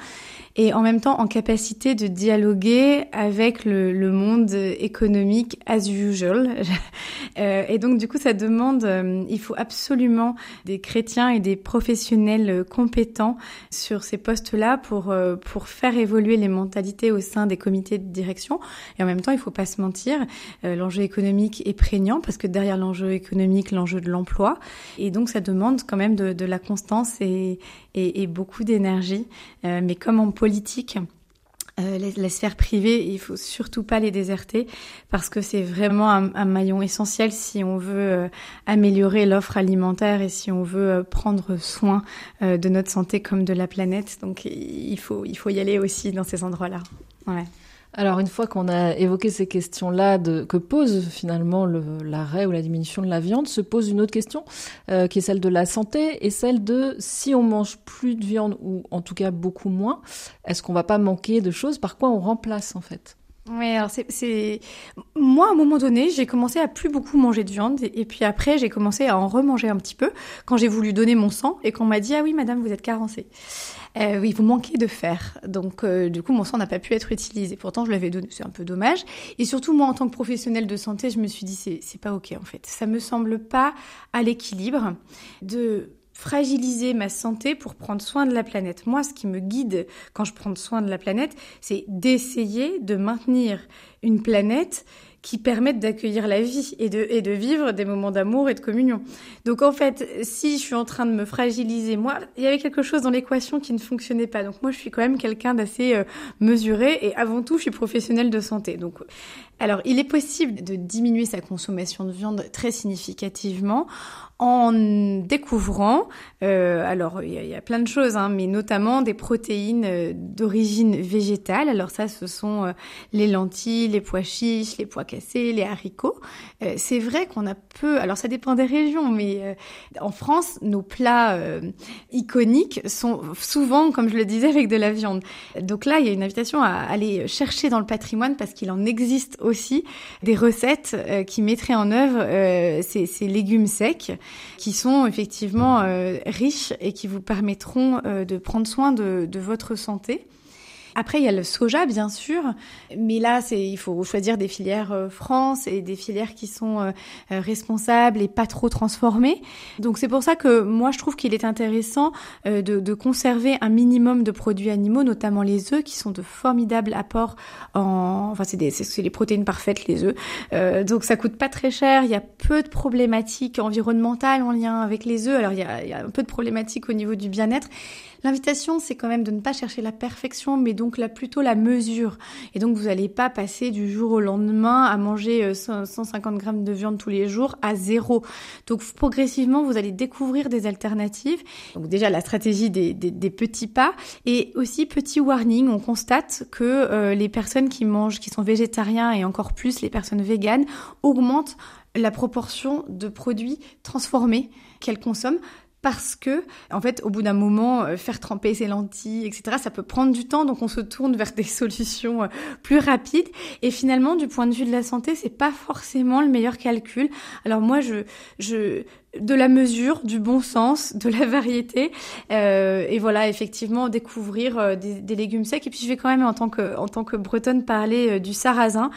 et en même temps en capacité de dialoguer avec le, le monde économique as usual. Et donc du coup ça demande il faut absolument des chrétiens et des professionnels compétents sur ces postes là pour pour faire évoluer les mentalités au sein des comités de direction. Et en même temps il faut pas se mentir l'enjeu économique est prégnant parce que derrière l'enjeu économique l'enjeu de l'emploi. Et donc ça demande quand même de, la constance et, beaucoup d'énergie. Euh, mais comme en politique, euh, les, sphères privées, il faut surtout pas les déserter parce que c'est vraiment un, maillon essentiel si on veut euh, améliorer l'offre alimentaire et si on veut euh, prendre soin de notre santé comme de la planète. Donc il faut, il faut y aller aussi dans ces endroits-là. Alors une fois qu'on a évoqué ces questions-là que pose finalement l'arrêt ou la diminution de la viande, se pose une autre question euh, qui est celle de la santé et celle de si on mange plus de viande ou en tout cas beaucoup moins, est-ce qu'on va pas manquer de choses? Par quoi on remplace en fait? Oui, alors c'est moi à un moment donné, j'ai commencé à plus beaucoup manger de viande et, et puis après j'ai commencé à en remanger un petit peu quand j'ai voulu donner mon sang et qu'on m'a dit ah oui madame vous êtes carencée. Euh, oui, vous manquez de fer. Donc, euh, du coup, mon sang n'a pas pu être utilisé. Pourtant, je l'avais donné. C'est un peu dommage. Et surtout, moi, en tant que professionnelle de santé, je me suis dit, c'est pas OK, en fait. Ça me semble pas à l'équilibre de fragiliser ma santé pour prendre soin de la planète. Moi, ce qui me guide quand je prends soin de la planète, c'est d'essayer de maintenir une planète qui permettent d'accueillir la vie et de, et de vivre des moments d'amour et de communion. Donc en fait, si je suis en train de me fragiliser, moi, il y avait quelque chose dans l'équation qui ne fonctionnait pas. Donc moi, je suis quand même quelqu'un d'assez euh, mesuré et avant tout, je suis professionnelle de santé. Donc alors, il est possible de diminuer sa consommation de viande très significativement en découvrant, euh, alors il y, a plein de choses, hein, mais notamment des protéines euh, d'origine végétale. Alors ça, ce sont euh, les lentilles, les pois chiches, les pois cassés, les haricots. Euh, c'est vrai qu'on a peu, alors ça dépend des régions, mais en France, nos plats iconiques sont souvent, comme je le disais, avec de la viande. Donc là, il y a une invitation à aller chercher dans le patrimoine parce qu'il en existe aussi des recettes qui mettraient en œuvre ces, ces légumes secs qui sont effectivement euh, riches et qui vous permettront euh, de prendre soin de votre santé. Après, il y a le soja, bien sûr, mais là, c'est il faut choisir des filières euh, France et des filières qui sont euh, euh, responsables et pas trop transformées. Donc c'est pour ça que moi, je trouve qu'il est intéressant de, de, conserver un minimum de produits animaux, notamment les œufs, qui sont de formidables apports en, enfin c'est des c'est les protéines parfaites les œufs. Euh, donc ça coûte pas très cher. Il y a peu de problématiques environnementales en lien avec les œufs. Alors il y a, il y a un peu de problématiques au niveau du bien-être. L'invitation, c'est quand même de ne pas chercher la perfection, mais donc là plutôt la mesure. Et donc vous n'allez pas passer du jour au lendemain à manger 150 euh, grammes de viande tous les jours à zéro. Donc progressivement, vous allez découvrir des alternatives. Donc déjà la stratégie des, petits pas et aussi petit warning. On constate que euh, les personnes qui mangent, qui sont végétariens et encore plus les personnes véganes augmentent la proportion de produits transformés qu'elles consomment parce que, en fait, au bout d'un moment, euh, faire tremper ses lentilles, etc., ça peut prendre du temps, donc on se tourne vers des solutions euh, plus rapides. Et finalement, du point de vue de la santé, c'est pas forcément le meilleur calcul. Alors moi, je, je, de la mesure, du bon sens, de la variété, euh, et voilà effectivement découvrir euh, des, légumes secs. Et puis je vais quand même en tant que en tant que bretonne parler euh, du sarrasin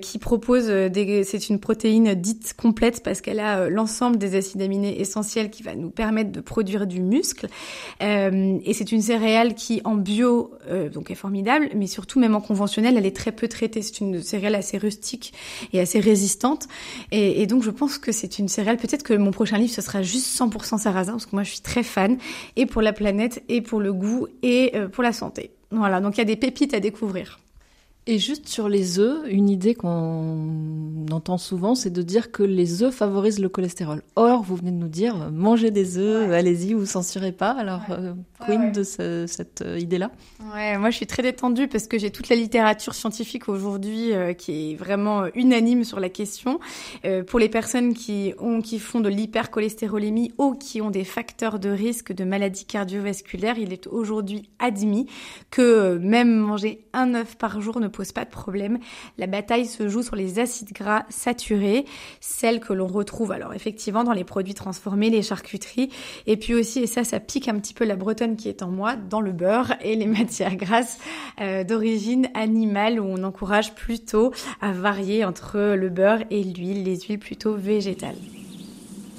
qui propose des, c'est une protéine dite complète parce qu'elle a l'ensemble des acides aminés essentiels qui va nous permettre de produire du muscle. et c'est une céréale qui en bio donc est formidable, mais surtout même en conventionnel, elle est très peu traitée. C'est une céréale assez rustique et assez résistante. Et donc je pense que c'est une céréale peut-être que mon prochain livre, ce sera juste 100% sarrasin, parce que moi je suis très fan, et pour la planète, et pour le goût, et euh, pour la santé. Voilà, donc il y a des pépites à découvrir. Et juste sur les œufs, une idée qu'on entend souvent, c'est de dire que les œufs favorisent le cholestérol. Or, vous venez de nous dire, mangez des œufs, allez-y, vous censurez pas. Alors, euh, queen de cette euh, idée-là Ouais, moi je suis très détendue parce que j'ai toute la littérature scientifique aujourd'hui euh, qui est vraiment unanime sur la question. pour les personnes qui ont, qui font de l'hypercholestérolémie ou qui ont des facteurs de risque de maladies cardiovasculaires, il est aujourd'hui admis que même manger un œuf par jour ne peut pas de problème. La bataille se joue sur les acides gras saturés, celles que l'on retrouve alors effectivement dans les produits transformés, les charcuteries, et puis aussi, et ça, ça pique un petit peu la bretonne qui est en moi, dans le beurre et les matières grasses euh, d'origine animale où on encourage plutôt à varier entre le beurre et l'huile, les huiles plutôt végétales.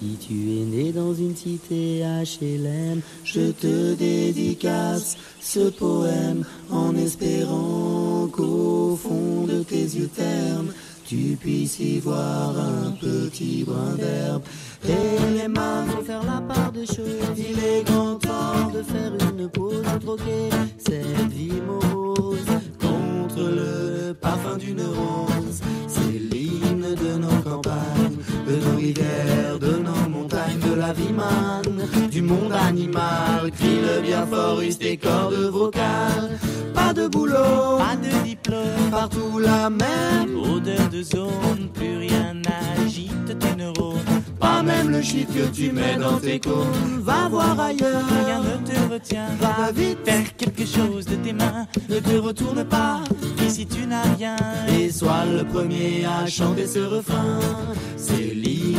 Si tu es né dans une cité HLM, je te dédicace ce poème en espérant qu'au fond de tes yeux ternes, tu puisses y voir un petit brin d'herbe. Et les mains vont faire la part des choses. Il est grand temps de faire une pause, troquer cette vie morose contre le parfum d'une rose. C'est l'hymne de nos campagnes, de nos rivières, de nos montagnes, de la vie manne, du monde animal. Crie le bien fort, use tes cordes vocales. Pas de boulot, pas de diplôme, partout la même odeur de zone, plus rien n'agite tes neurones. Pas même le shit que tu mets dans tes cônes. Va voir ailleurs, rien ne te retient. Va vite, faire quelque chose de tes mains. Ne te retourne pas, ici tu n'as rien. Et sois le premier à chanter ce refrain. C'est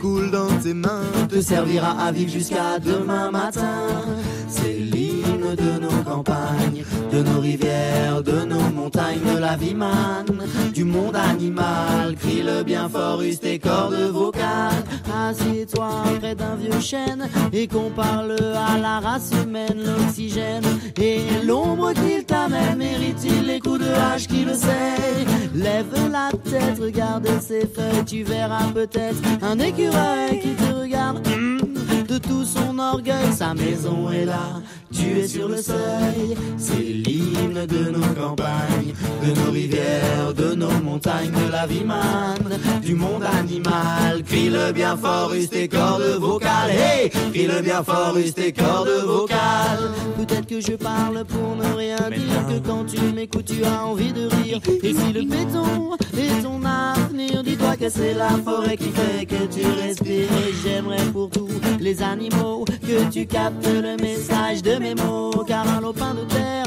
coule dans tes mains te servira à vivre jusqu'à demain matin. C'est de nos campagnes, de nos rivières, de nos montagnes, de la vie manne, du monde animal. Crie le bien fort, use tes cordes vocales. Assieds-toi près d'un vieux chêne et qu'on parle à la race humaine, l'oxygène et l'ombre qu'il t'amène. Mérite-t-il les coups de hache qui le sait? Lève la tête, regarde ses feuilles, tu verras peut-être un écureuil qui te regarde. De tout son orgueil, sa maison est là, tu es sur le seuil. C'est l'hymne de nos campagnes, de nos rivières, de nos montagnes, de la vie manne, du monde animal. Crie le bien fort, use tes cordes vocales. Crie le bien fort, use tes cordes vocales. Peut-être que je parle pour ne rien dire, que quand tu m'écoutes, tu as envie de rire. Et si le béton est ton avenir, que c'est la forêt qui fait que tu respires. J'aimerais pour tous les animaux que tu captes le message de mes mots. Car un lopin de terre,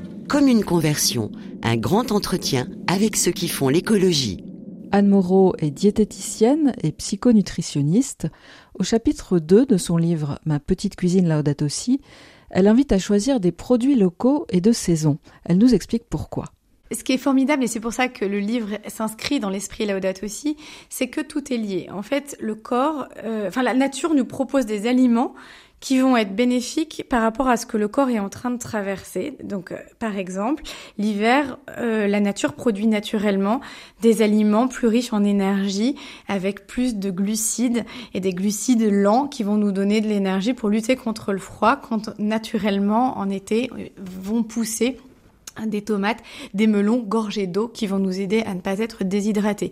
Comme une conversion, un grand entretien avec ceux qui font l'écologie. Anne Moreau est diététicienne et psychonutritionniste. Au chapitre 2 de son livre Ma petite cuisine Laudato Si, elle invite à choisir des produits locaux et de saison. Elle nous explique pourquoi. Ce qui est formidable, et c'est pour ça que le livre s'inscrit dans l'esprit Laudato aussi, c'est que tout est lié. En fait, le corps, euh, enfin la nature nous propose des aliments qui vont être bénéfiques par rapport à ce que le corps est en train de traverser. Donc, euh, par exemple, l'hiver, euh, la nature produit naturellement des aliments plus riches en énergie, avec plus de glucides et des glucides lents qui vont nous donner de l'énergie pour lutter contre le froid, quand naturellement en été vont pousser des tomates, des melons gorgés d'eau qui vont nous aider à ne pas être déshydratés.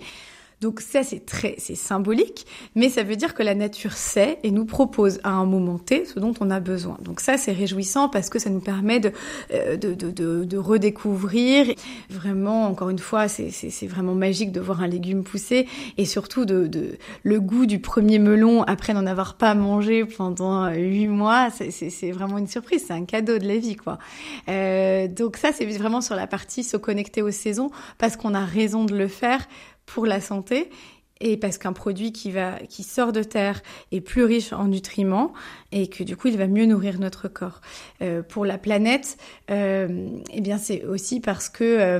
Donc ça c'est très c'est symbolique, mais ça veut dire que la nature sait et nous propose à un moment T ce dont on a besoin. Donc ça c'est réjouissant parce que ça nous permet de euh, de, de, de, de, redécouvrir. Vraiment encore une fois c'est c'est vraiment magique de voir un légume pousser et surtout de, de le goût du premier melon après n'en avoir pas mangé pendant huit mois. C'est vraiment une surprise, c'est un cadeau de la vie quoi. Euh, donc ça c'est vraiment sur la partie se connecter aux saisons parce qu'on a raison de le faire pour la santé et parce qu'un produit qui sort de terre est plus riche en nutriments et que du coup il va mieux nourrir notre corps. Euh, pour la planète, euh, eh bien c'est aussi parce que euh,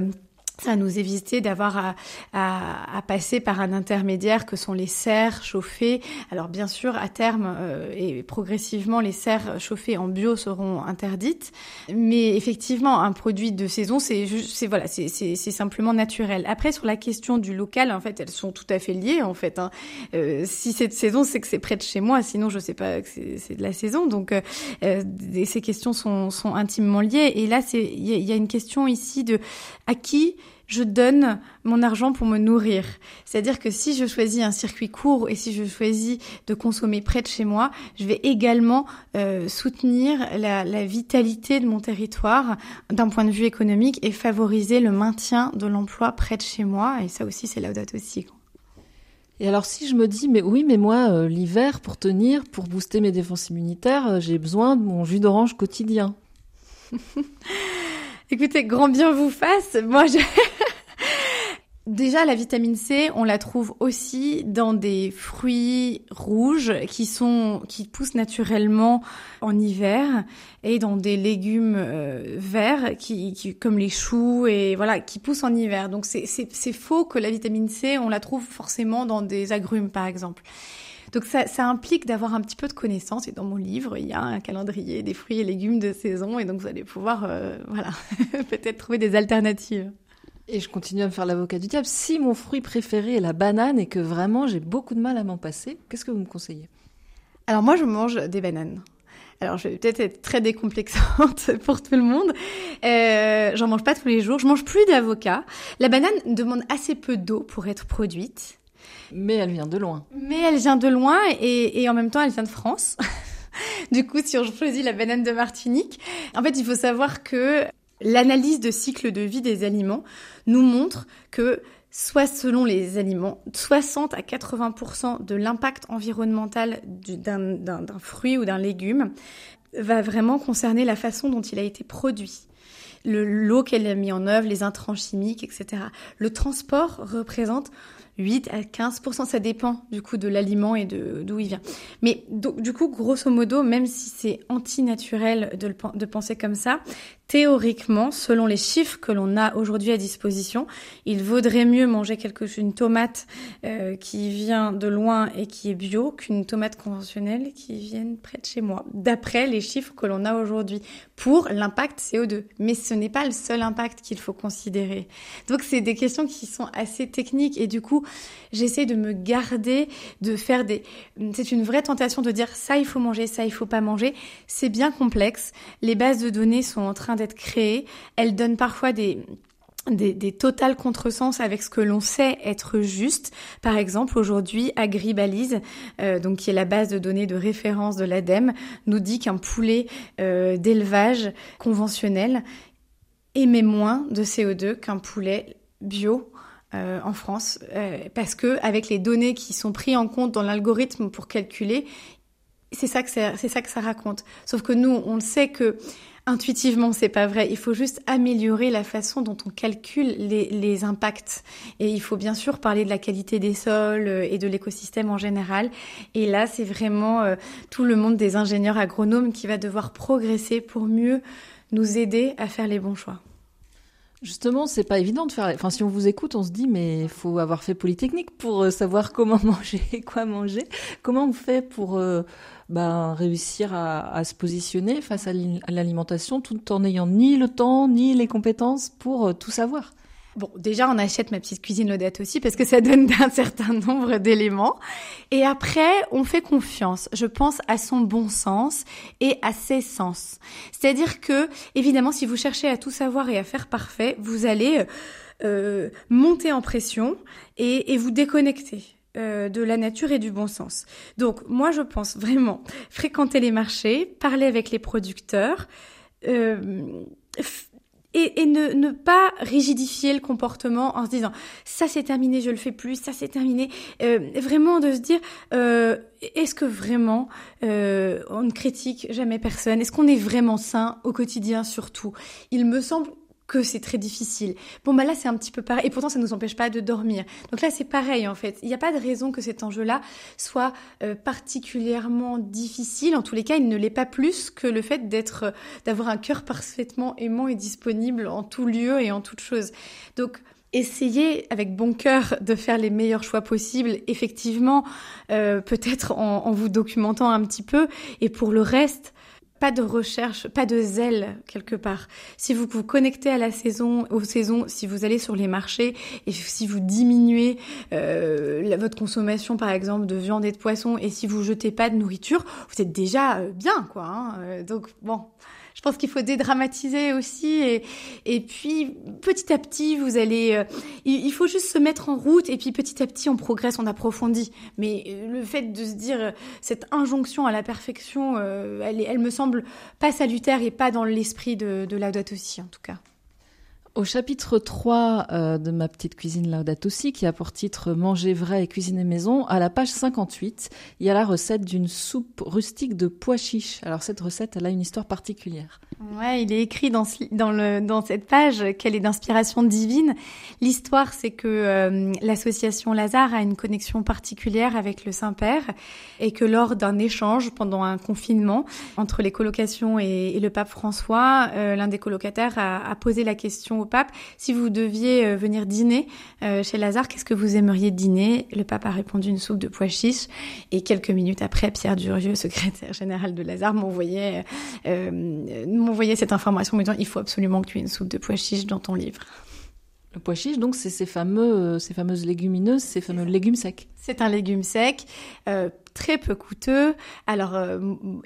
ça nous éviter d'avoir à, à, à, passer par un intermédiaire que sont les serres chauffées. Alors bien sûr, à terme euh, et progressivement, les serres chauffées en bio seront interdites. Mais effectivement, un produit de saison, c'est voilà, c'est simplement naturel. Après, sur la question du local, en fait, elles sont tout à fait liées. En fait, hein. euh, si c'est de saison, c'est que c'est près de chez moi. Sinon, je sais pas que c'est de la saison. Donc, euh ces questions sont, sont intimement liées. Et là, c'est il y, y a une question ici de à qui je donne mon argent pour me nourrir. C'est-à-dire que si je choisis un circuit court et si je choisis de consommer près de chez moi, je vais également euh, soutenir la, la, vitalité de mon territoire d'un point de vue économique et favoriser le maintien de l'emploi près de chez moi. Et ça aussi, c'est la date aussi. Et alors si je me dis, mais oui, mais moi, euh, l'hiver, pour tenir, pour booster mes défenses immunitaires, euh, j'ai besoin de mon jus d'orange quotidien. Écoutez, grand bien vous fasse. Moi, je... Déjà, la vitamine C, on la trouve aussi dans des fruits rouges qui sont qui poussent naturellement en hiver et dans des légumes euh, verts qui, qui, comme les choux et voilà qui poussent en hiver. Donc c'est c'est faux que la vitamine C, on la trouve forcément dans des agrumes par exemple. Donc ça, ça implique d'avoir un petit peu de connaissances. Et dans mon livre, il y a un calendrier des fruits et légumes de saison. Et donc vous allez pouvoir, euh, voilà, peut-être trouver des alternatives. Et je continue à me faire l'avocat du diable. Si mon fruit préféré est la banane et que vraiment j'ai beaucoup de mal à m'en passer, qu'est-ce que vous me conseillez? Alors moi, je mange des bananes. Alors, je vais peut-être être très décomplexante pour tout le monde. Euh, J'en mange pas tous les jours. Je mange plus d'avocat. La banane demande assez peu d'eau pour être produite. Mais elle vient de loin. Mais elle vient de loin et, et en même temps, elle vient de France. du coup, si on choisit la banane de Martinique, en fait, il faut savoir que l'analyse de cycle de vie des aliments nous montre que soit selon les aliments, 60 à 80% de l'impact environnemental d'un fruit ou d'un légume va vraiment concerner la façon dont il a été produit l'eau qu'elle a mis en œuvre, les intrants chimiques, etc. Le transport représente 8 à 15 ça dépend du coup de l'aliment et de d'où il vient. Mais du coup, grosso modo, même si c'est antinaturel de, de penser comme ça, théoriquement, selon les chiffres que l'on a aujourd'hui à disposition, il vaudrait mieux manger quelque une tomate euh, qui vient de loin et qui est bio qu'une tomate conventionnelle qui vienne près de chez moi, d'après les chiffres que l'on a aujourd'hui pour l'impact CO2. Mais ce n'est pas le seul impact qu'il faut considérer. Donc c'est des questions qui sont assez techniques et du coup, j'essaie de me garder de faire des... C'est une vraie tentation de dire ça il faut manger, ça il faut pas manger. C'est bien complexe. Les bases de données sont en train d'être créées. Elles donnent parfois des des, totales contresens avec ce que l'on sait être juste. Par exemple, aujourd'hui, Agribalise, euh, donc qui est la base de données de référence de l'ADEME, nous dit qu'un poulet euh, d'élevage conventionnel émet moins de CO2 qu'un poulet bio. Euh, en France, euh, parce que avec les données qui sont prises en compte dans l'algorithme pour calculer, c'est ça que c'est ça que ça raconte. Sauf que nous, on le sait que intuitivement, c'est pas vrai. Il faut juste améliorer la façon dont on calcule les, les, impacts. Et il faut bien sûr parler de la qualité des sols euh, et de l'écosystème en général. Et là, c'est vraiment euh, tout le monde des ingénieurs agronomes qui va devoir progresser pour mieux nous aider à faire les bons choix. Justement, c'est pas évident de faire. Enfin, si on vous écoute, on se dit, mais il faut avoir fait Polytechnique pour euh, savoir comment manger et quoi manger. Comment on fait pour euh, ben, réussir à, se positionner face à l'alimentation tout en n'ayant ni le temps ni les compétences pour euh, tout savoir? Bon, déjà, on achète ma petite cuisine Laudette aussi parce que ça donne un certain nombre d'éléments. Et après, on fait confiance, je pense, à son bon sens et à ses sens. C'est-à-dire que, évidemment, si vous cherchez à tout savoir et à faire parfait, vous allez euh, monter en pression et, et vous déconnecter euh, de la nature et du bon sens. Donc, moi, je pense vraiment fréquenter les marchés, parler avec les producteurs, euh, et, ne, pas rigidifier le comportement en se disant ça c'est terminé, je le fais plus, ça c'est terminé. Euh, vraiment de se dire euh, est-ce que vraiment euh, on ne critique jamais personne? Est-ce qu'on est vraiment sain au quotidien surtout? Il me semble que c'est très difficile. Bon, bah là, c'est un petit peu pareil. Et pourtant, ça ne nous empêche pas de dormir. Donc là, c'est pareil, en fait. Il n'y a pas de raison que cet enjeu-là soit euh, particulièrement difficile. En tous les cas, il ne l'est pas plus que le fait d'être, euh, d'avoir un cœur parfaitement aimant et disponible en tout lieu et en toute chose. Donc, essayez avec bon cœur de faire les meilleurs choix possibles, effectivement, euh, peut-être en, en, vous documentant un petit peu. Et pour le reste, pas de recherche, pas de zèle quelque part. Si vous vous connectez à la saison, aux saisons, si vous allez sur les marchés et si vous diminuez euh, votre consommation par exemple de viande et de poisson et si vous jetez pas de nourriture, vous êtes déjà euh, bien quoi. Hein euh, donc bon, je pense qu'il faut dédramatiser aussi et, et puis petit à petit vous allez euh, il, faut juste se mettre en route et puis petit à petit on progresse on approfondit. Mais euh, le fait de se dire euh, cette injonction à la perfection elle, elle me semble pas salutaire et pas dans l'esprit de, de Laudato aussi en tout cas au chapitre 3 euh, de ma petite cuisine Laudato aussi, qui a pour titre Manger vrai et cuisiner maison, à la page 58, il y a la recette d'une soupe rustique de pois chiches. Alors cette recette, elle a une histoire particulière. Ouais, il est écrit dans, cette page qu'elle est d'inspiration divine. L'histoire, c'est que euh, l'association Lazare a une connexion particulière avec le Saint-Père et que lors d'un échange pendant un confinement entre les colocations et, le pape François, euh, l'un des colocataires a posé la question au pape, si vous deviez euh, venir dîner euh, chez Lazare, qu'est-ce que vous aimeriez dîner? Le pape a répondu une soupe de pois chiches. Et quelques minutes après, Pierre Durieux, secrétaire général de Lazare, m'envoyait euh, m'envoyait cette information me disant il faut absolument que tu aies une soupe de pois chiches dans ton livre. Le pois chiche, donc, c'est ces fameux, ces fameuses légumineuses, ces fameux légumes secs. C'est un légume sec, euh, très peu coûteux. Alors, euh,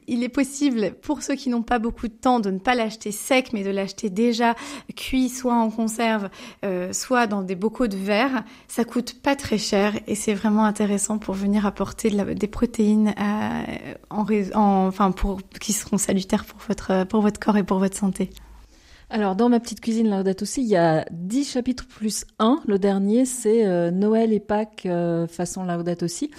il est possible, pour ceux qui n'ont pas beaucoup de temps, de ne pas l'acheter sec, mais de l'acheter déjà cuit, soit en conserve, euh, soit dans des bocaux de verre. Ça coûte pas très cher et c'est vraiment intéressant pour venir apporter de la, des protéines à, en, en, enfin, pour, qui seront salutaires pour votre, pour votre corps et pour votre santé. Alors, dans ma petite cuisine Laudato aussi, il y a 10 chapitres plus 1. Le dernier, c'est euh, Noël et Pâques euh, façon Laudato aussi.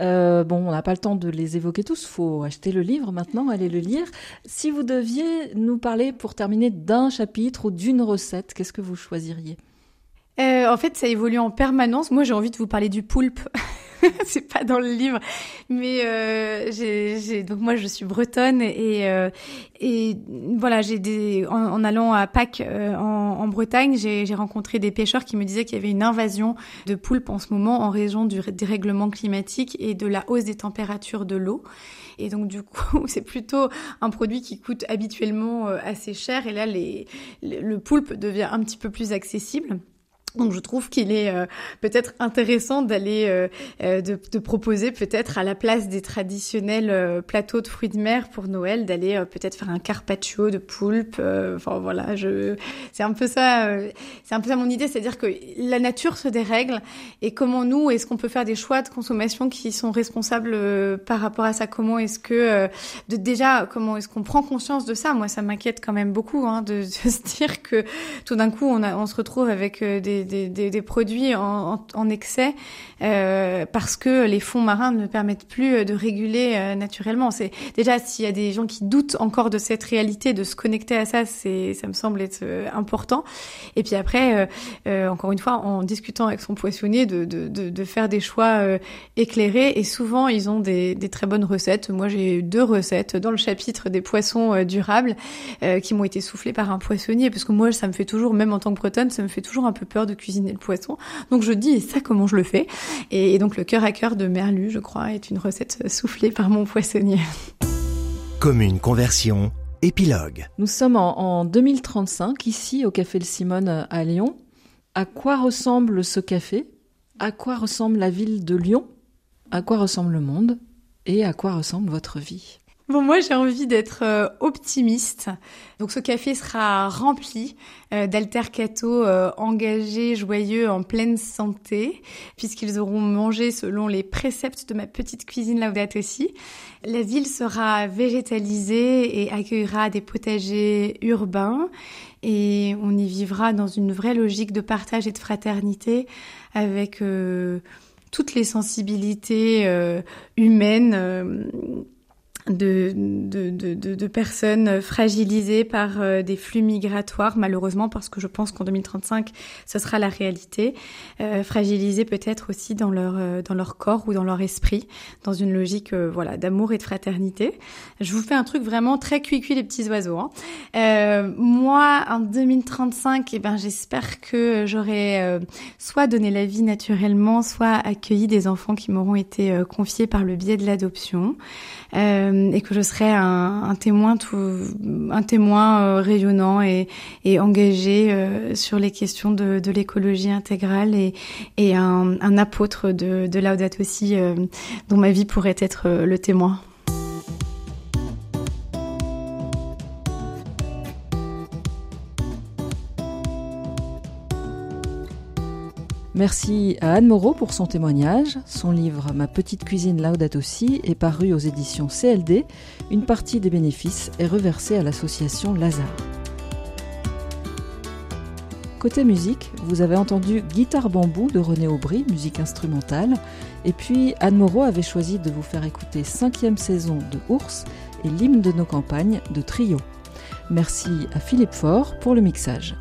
Euh, bon, on n'a pas le temps de les évoquer tous. faut acheter le livre maintenant, aller le lire. Si vous deviez nous parler, pour terminer, d'un chapitre ou d'une recette, qu'est-ce que vous choisiriez? Euh, En fait, ça évolue en permanence. Moi, j'ai envie de vous parler du poulpe. c'est pas dans le livre, mais euh, j'ai donc moi je suis bretonne et euh, et voilà j'ai en, allant à Pâques euh, en, en, Bretagne j'ai rencontré des pêcheurs qui me disaient qu'il y avait une invasion de poulpes en ce moment en raison du dérèglement climatique et de la hausse des températures de l'eau. Et donc du coup, c'est plutôt un produit qui coûte habituellement assez cher. Et là, les, le poulpe devient un petit peu plus accessible. Donc je trouve qu'il est euh, peut-être intéressant d'aller euh, euh, de, de, proposer peut-être à la place des traditionnels plateaux de fruits de mer pour Noël d'aller peut-être faire un carpaccio de poulpe. enfin voilà, je c'est un peu ça c'est un peu ça mon idée, c'est-à-dire que la nature se dérègle et comment nous est-ce qu'on peut faire des choix de consommation qui sont responsables par rapport à ça? Comment est-ce que de, déjà comment est-ce qu'on prend conscience de ça? Moi ça m'inquiète quand même beaucoup hein, de, de, se dire que tout d'un coup on, a, on se retrouve avec des des, produits en, excès euh, parce que les fonds marins ne permettent plus de réguler euh, naturellement. C'est déjà s'il y a des gens qui doutent encore de cette réalité, de se connecter à ça, c'est ça me semble être euh, important. Et puis après, euh, encore une fois, en discutant avec son poissonnier, de, de, de, de faire des choix éclairés. Et souvent, ils ont des, des très bonnes recettes. Moi, j'ai deux recettes dans le chapitre des poissons durables qui m'ont été soufflées par un poissonnier, parce que moi, ça me fait toujours, même en tant que bretonne, ça me fait toujours un peu peur de cuisiner le poisson. Donc je dis, et ça, comment je le fais? Et, donc le cœur à cœur de Merlu, je crois, est une recette soufflée par mon poissonnier. Commune conversion, épilogue. Nous sommes en, en 2035, ici au Café Le Simone à Lyon. À quoi ressemble ce café? À quoi ressemble la ville de Lyon? À quoi ressemble le monde? Et à quoi ressemble votre vie? Bon, moi, j'ai envie d'être euh, optimiste. Donc, ce café sera rempli euh, d'altercato euh, engagés, joyeux, en pleine santé, puisqu'ils auront mangé selon les préceptes de ma petite cuisine Laudato aussi. La ville sera végétalisée et accueillera des potagers urbains et on y vivra dans une vraie logique de partage et de fraternité avec toutes les sensibilités humaines de, de, de, de, personnes fragilisées par euh, des flux migratoires, malheureusement, parce que je pense qu'en 2035, ce sera la réalité, euh, fragilisées peut-être aussi dans leur, euh, dans leur corps ou dans leur esprit, dans une logique euh, voilà d'amour et de fraternité. Je vous fais un truc vraiment très cuit-cuit les petits oiseaux. Hein. moi, en 2035, eh ben, j'espère que j'aurai soit donné la vie naturellement, soit accueilli des enfants qui m'auront été confiés par le biais de l'adoption. Euh, et que je serai un, témoin tout, un témoin euh, rayonnant et, engagé euh, sur les questions de, l'écologie intégrale et, un apôtre de, de Laudato aussi dont ma vie pourrait être le témoin. Merci à Anne Moreau pour son témoignage. Son livre Ma petite cuisine Laudato Si est paru aux éditions CLD. Une partie des bénéfices est reversée à l'association Lazare. Côté musique, vous avez entendu Guitare bambou de René Aubry, musique instrumentale, et puis Anne Moreau avait choisi de vous faire écouter cinquième saison de Ours et l'hymne de nos campagnes de Trio. Merci à Philippe Faure pour le mixage.